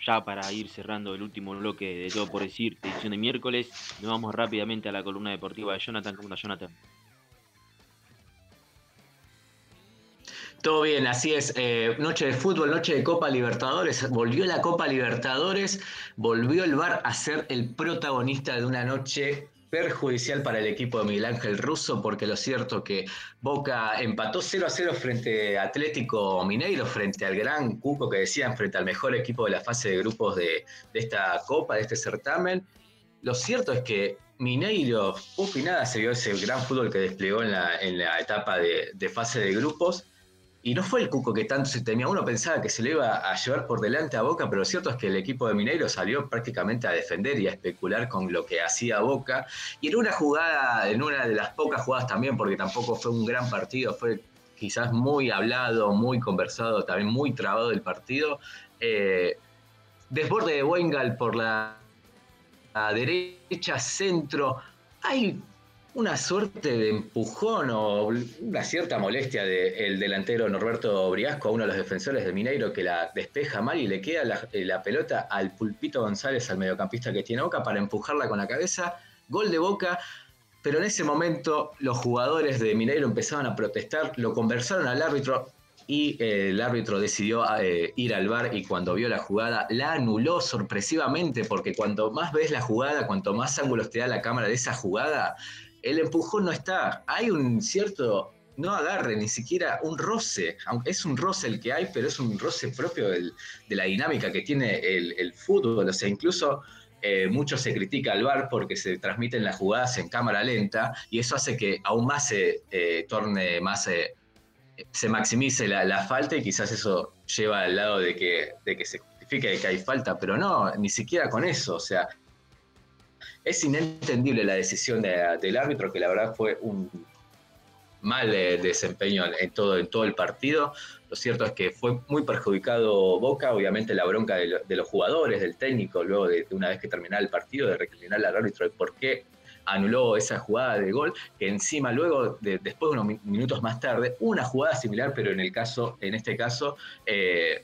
ya para ir cerrando el último bloque de Todo por Decir, edición de miércoles. Nos vamos rápidamente a la columna deportiva de Jonathan. ¿Cómo Jonathan? Todo bien, así es. Eh, noche de fútbol, noche de Copa Libertadores. Volvió la Copa Libertadores, volvió el VAR a ser el protagonista de una noche perjudicial para el equipo de Miguel Ángel Russo, porque lo cierto que Boca empató 0 a 0 frente a Atlético Mineiro, frente al gran Cuco que decían, frente al mejor equipo de la fase de grupos de, de esta Copa, de este certamen. Lo cierto es que Mineiro, poco y nada se vio ese gran fútbol que desplegó en la, etapa de, de fase de grupos. Y no fue el Cuco que tanto se temía. Uno pensaba que se le iba a llevar por delante a Boca, pero lo cierto es que el equipo de Mineiro salió prácticamente a defender y a especular con lo que hacía Boca. Y en una jugada, en una de las pocas jugadas también, porque tampoco fue un gran partido, fue quizás muy hablado, muy conversado, también muy trabado el partido. Eh, desborde de Wengal por la, la derecha, centro. Hay una suerte de empujón o una cierta molestia del delantero Norberto Briasco a uno de los defensores de Mineiro que la despeja mal y le queda la, eh, la pelota al Pulpito González, al mediocampista que tiene Boca, para empujarla con la cabeza. Gol de Boca. Pero en ese momento los jugadores de Mineiro empezaron a protestar, lo conversaron al árbitro y eh, el árbitro decidió eh, ir al bar y cuando vio la jugada la anuló sorpresivamente porque cuanto más ves la jugada, cuanto más ángulos te da la cámara de esa jugada, el empujón no está. Hay un cierto, no agarre, ni siquiera un roce. Es un roce el que hay, pero es un roce propio de la dinámica que tiene el, fútbol. O sea, incluso eh, mucho se critica al VAR porque se transmiten las jugadas en cámara lenta y eso hace que aún más se eh, torne más... eh, se maximice la, la falta y quizás eso lleva al lado de que, de que se justifique que hay falta, pero no, ni siquiera con eso. O sea, es inentendible la decisión de- del árbitro, que la verdad fue un mal eh, desempeño en todo, en todo el partido. Lo cierto es que fue muy perjudicado Boca, obviamente la bronca de, lo- de los jugadores, del técnico, luego de, una vez que terminara el partido, de reclinar al árbitro de por qué anuló esa jugada de gol, que encima luego, de- después de unos mi- minutos más tarde, una jugada similar, pero en el caso, en este caso, eh,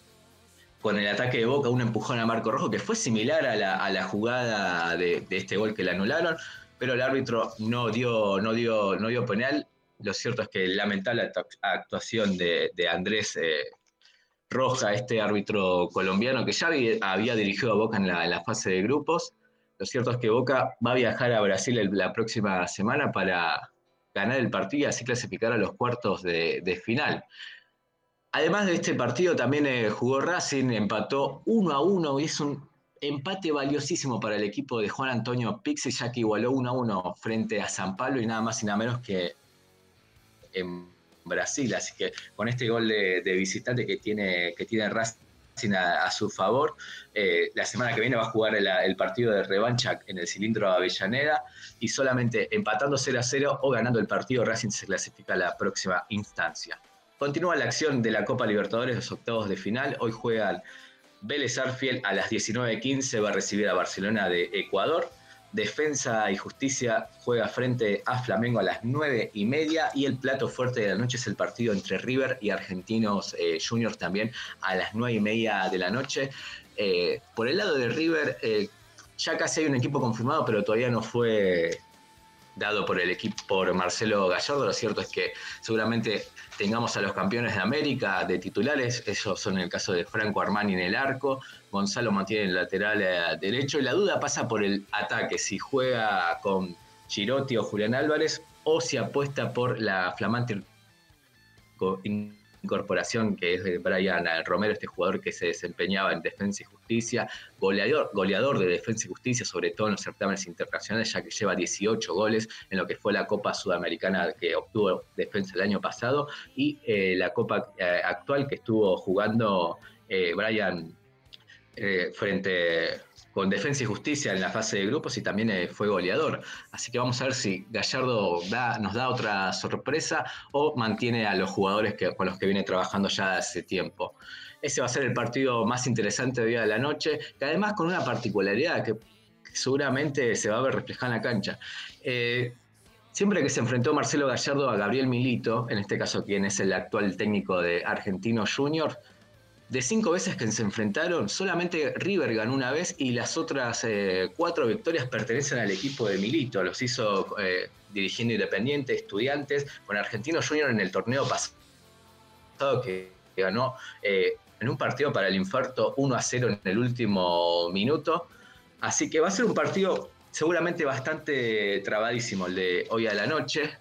con el ataque de Boca, un empujón a Marco Rojo, que fue similar a la, jugada de, este gol que le anularon, pero el árbitro no dio, no dio, no dio penal. Lo cierto es que lamentable actu- actuación de, Andrés eh, Roja, este árbitro colombiano que ya había, dirigido a Boca en la, fase de grupos. Lo cierto es que Boca va a viajar a Brasil la próxima semana para ganar el partido y así clasificar a los cuartos de final. Además de este partido, también eh, jugó Racing, empató 1 a 1 y es un empate valiosísimo para el equipo de Juan Antonio Pixi, ya que igualó 1 a 1 frente a San Pablo y nada más y nada menos que en Brasil. Así que con este gol de, visitante que tiene, que tiene Racing a, a su favor, eh, la semana que viene va a jugar el, el partido de revancha en el cilindro Avellaneda y solamente empatando 0 a 0 o ganando el partido, Racing se clasifica a la próxima instancia. Continúa la acción de la Copa Libertadores, los octavos de final. Hoy juegan Vélez Arfiel a las 19.15, va a recibir a Barcelona de Ecuador. Defensa y Justicia juega frente a Flamengo a las 9 y media. Y el plato fuerte de la noche es el partido entre River y Argentinos eh, Juniors también a las 9 y media de la noche. Eh, por el lado de River, eh, ya casi hay un equipo confirmado, pero todavía no fue dado por el equipo, por Marcelo Gallardo. Lo cierto es que seguramente tengamos a los campeones de América de titulares. Ellos son el caso de Franco Armani en el arco. Gonzalo mantiene el lateral eh, derecho. Y la duda pasa por el ataque, si juega con Girotti o Julián Álvarez o si apuesta por la flamante incorporación que es de Brian Romero, este jugador que se desempeñaba en Defensa y Justicia, goleador, goleador de Defensa y Justicia, sobre todo en los certámenes internacionales, ya que lleva 18 goles en lo que fue la Copa Sudamericana que obtuvo Defensa el año pasado y eh, la Copa eh, actual que estuvo jugando eh, Brian frente con Defensa y Justicia en la fase de grupos y también eh, fue goleador. Así que vamos a ver si Gallardo nos da otra sorpresa o mantiene a los jugadores con los que viene trabajando ya hace tiempo. Ese va a ser el partido más interesante de día de la noche, que además con una particularidad que seguramente se va a ver reflejada en la cancha. Eh, siempre que se enfrentó Marcelo Gallardo a Gabriel Milito, en este caso quien es el actual técnico de Argentino Junior, de cinco veces que se enfrentaron, solamente River ganó una vez y las otras eh, cuatro victorias pertenecen al equipo de Milito. Los hizo eh, dirigiendo Independiente, Estudiantes, con Argentino Junior en el torneo pasado que ganó eh, en un partido para el infarto 1 a 0 en el último minuto. Así que va a ser un partido seguramente bastante trabadísimo el de hoy a la noche,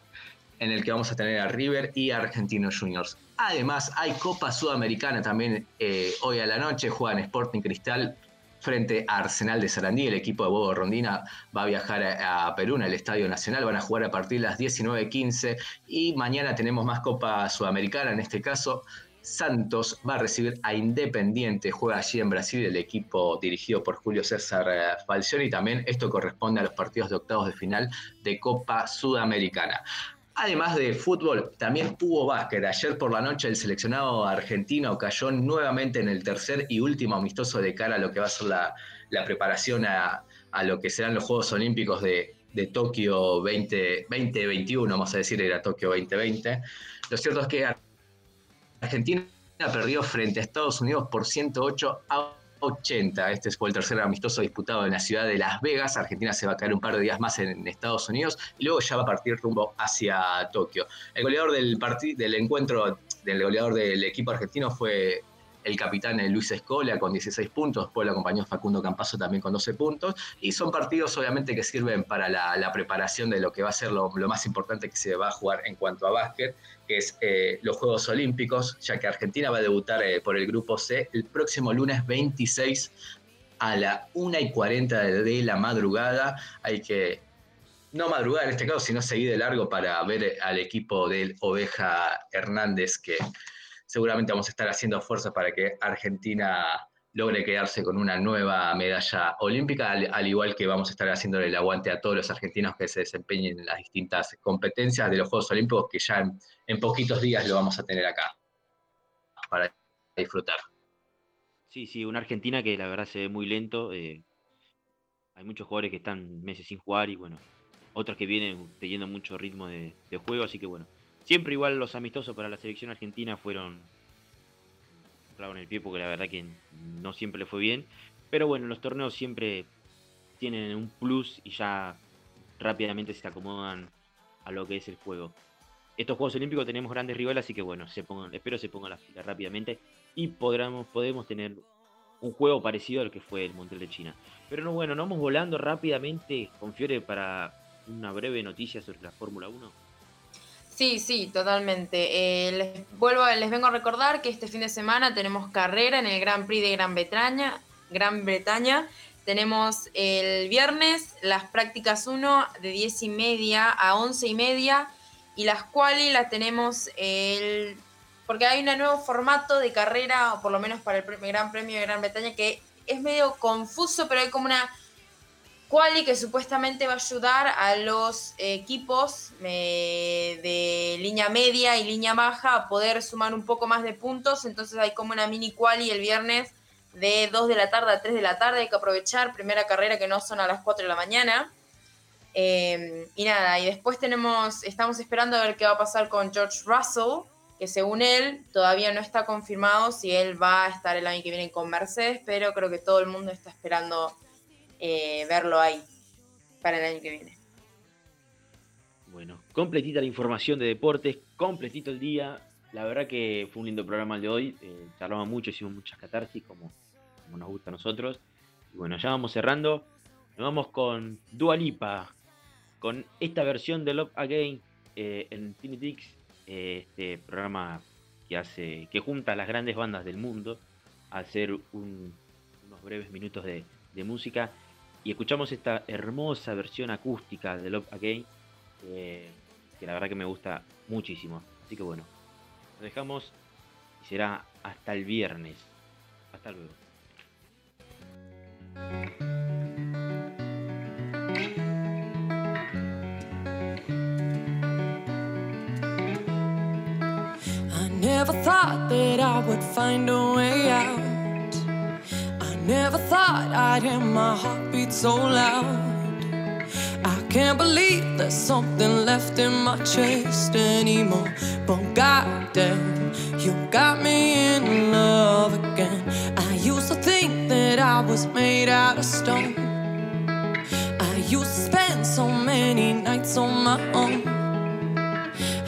en el que vamos a tener a River y a Argentinos Juniors. Además, hay Copa Sudamericana también eh, hoy a la noche, juegan Sporting Cristal frente a Arsenal de Sarandí. El equipo de Bobo Rondina va a viajar a, Perú, en el Estadio Nacional. Van a jugar a partir de las 19.15 y mañana tenemos más Copa Sudamericana. En este caso, Santos va a recibir a Independiente, juega allí en Brasil el equipo dirigido por Julio César eh, Falcioni y también esto corresponde a los partidos de octavos de final de Copa Sudamericana. Además de fútbol, también hubo básquet. Ayer por la noche el seleccionado argentino cayó nuevamente en el tercer y último amistoso de cara a lo que va a ser la, preparación a, lo que serán los Juegos Olímpicos de, Tokio 2021, vamos a decir, era Tokio 2020. Lo cierto es que Argentina perdió frente a Estados Unidos por 108 a 80. Este fue el tercer amistoso disputado en la ciudad de Las Vegas. Argentina se va a caer un par de días más en Estados Unidos y luego ya va a partir rumbo hacia Tokio. El goleador del, del encuentro, del goleador del equipo argentino fue el capitán Luis Escola con 16 puntos, después lo acompañó Facundo Campazo también con 12 puntos, y son partidos obviamente que sirven para la, preparación de lo que va a ser lo, más importante que se va a jugar en cuanto a básquet, que es eh, los Juegos Olímpicos, ya que Argentina va a debutar eh, por el Grupo C el próximo lunes 26 a la 1 y 40 de la madrugada. Hay que no madrugar en este caso, sino seguir de largo para ver al equipo del Oveja Hernández que seguramente vamos a estar haciendo fuerza para que Argentina logre quedarse con una nueva medalla olímpica, al, igual que vamos a estar haciéndole el aguante a todos los argentinos que se desempeñen en las distintas competencias de los Juegos Olímpicos, que ya en, poquitos días lo vamos a tener acá para disfrutar. Sí, sí, una Argentina que la verdad se ve muy lento. Eh, hay muchos jugadores que están meses sin jugar y bueno, otros que vienen teniendo mucho ritmo de juego, así que bueno, Siempre igual los amistosos para la selección argentina fueron claro en el pie porque la verdad que no siempre le fue bien. Pero bueno, los torneos siempre tienen un plus y ya rápidamente se acomodan a lo que es el juego. Estos Juegos Olímpicos tenemos grandes rivales, así que bueno, se pongan, espero se pongan la fila rápidamente y podremos, podemos tener un juego parecido al que fue el Mundial de China. Pero no, bueno, nos vamos volando rápidamente con Fiore para una breve noticia sobre la Fórmula 1. Sí, sí, totalmente. Eh, les, vuelvo, les vengo a recordar que este fin de semana tenemos carrera en el Gran Prix de Gran Bretaña. Gran Bretaña. Tenemos el viernes las prácticas 1 de 10 y media a 11 y media y las cuales las tenemos el... porque hay un nuevo formato de carrera, o por lo menos para el Gran Premio de Gran Bretaña, que es medio confuso, pero hay como una Quali que supuestamente va a ayudar a los equipos eh, de línea media y línea baja a poder sumar un poco más de puntos. Entonces hay como una mini quali el viernes de 2 de la tarde a 3 de la tarde. Hay que aprovechar. Primera carrera que no son a las 4 de la mañana. Eh, y nada, y después tenemos, estamos esperando a ver qué va a pasar con George Russell, que según él todavía no está confirmado si él va a estar el año que viene con Mercedes, pero creo que todo el mundo está esperando eh, verlo ahí para el año que viene. Bueno, completita la información de deportes, completito el día. La verdad que fue un lindo programa el de hoy. Eh, charlamos mucho, hicimos muchas catarsis como, nos gusta a nosotros. Y bueno, ya vamos cerrando. Nos vamos con Dua Lipa, con esta versión de Love Again eh, en Tinitix, este programa que hace que junta a las grandes bandas del mundo a hacer unos breves minutos de música y escuchamos esta hermosa versión acústica de Love Again, eh, que la verdad que me gusta muchísimo. Así que bueno, nos dejamos y será hasta el viernes. Hasta luego. never thought that I would find a way out. Never thought I'd hear my heartbeat so loud. I can't believe there's something left in my chest anymore. But goddamn, you got me in love again. I used to think that I was made out of stone. I used to spend so many nights on my own.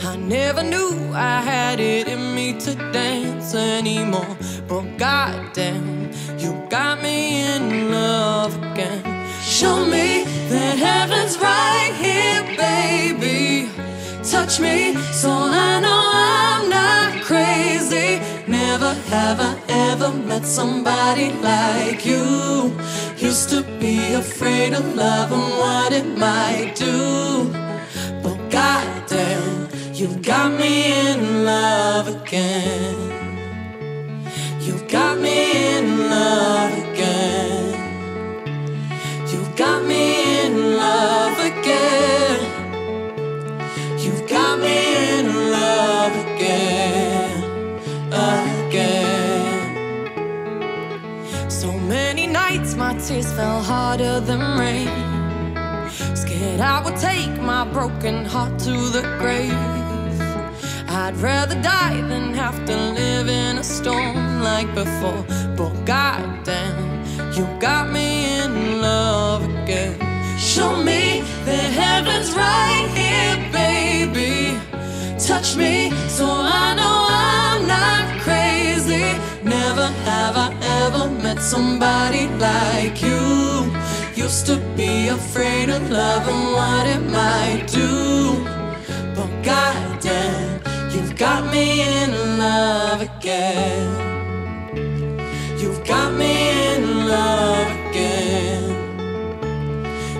I never knew I had it in me to dance anymore. But goddamn, you got me in love again. Show me that heaven's right here, baby. Touch me so I know I'm not crazy. Never have I ever met somebody like you. Used to be afraid of love and what it might do. Goddamn, got me in love again. You've got me in love again. You've got me in love again. You've got me in love again. Again. So many nights my tears fell harder than rain. Scared I would take my broken heart to the grave. I'd rather die than have to live in a storm like before. But goddamn, you got me in love again. Show me that heaven's right here, baby. Touch me so I know I'm not crazy. Never have I ever met somebody like you. Used to be afraid of love and what it might do. But goddamn, you've got me in love again. You've got me in love again.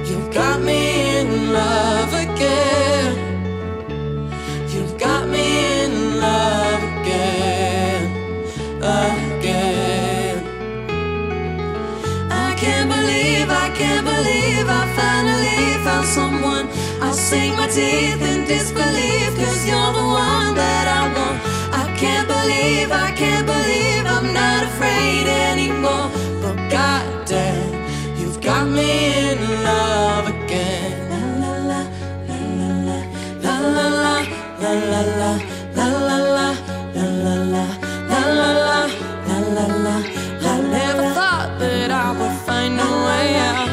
You've got me in love again. You've got me in love again. Again. I can't believe, I can't believe I finally found someone. I'll sink my teeth in disbelief, believe, I can't believe I'm not afraid anymore. But goddamn, you've got me in love again. La la la, la la la, la la la, la la la, la la la, la la la, la la la. I never thought that I would find a way out.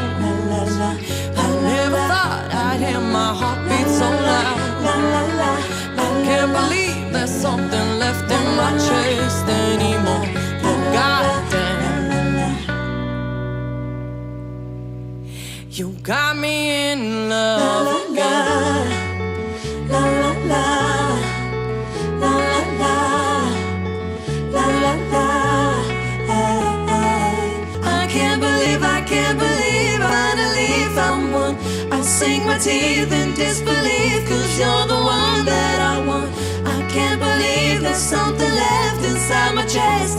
I never thought I'd hear my so loud. I can't believe there's something left in my chest you got me in love again. La la la, la la la, la la la. I can't believe, I can't believe finally found one. I sink my teeth in disbelief, cause you're the one that I want. I can't believe there's something left inside my chest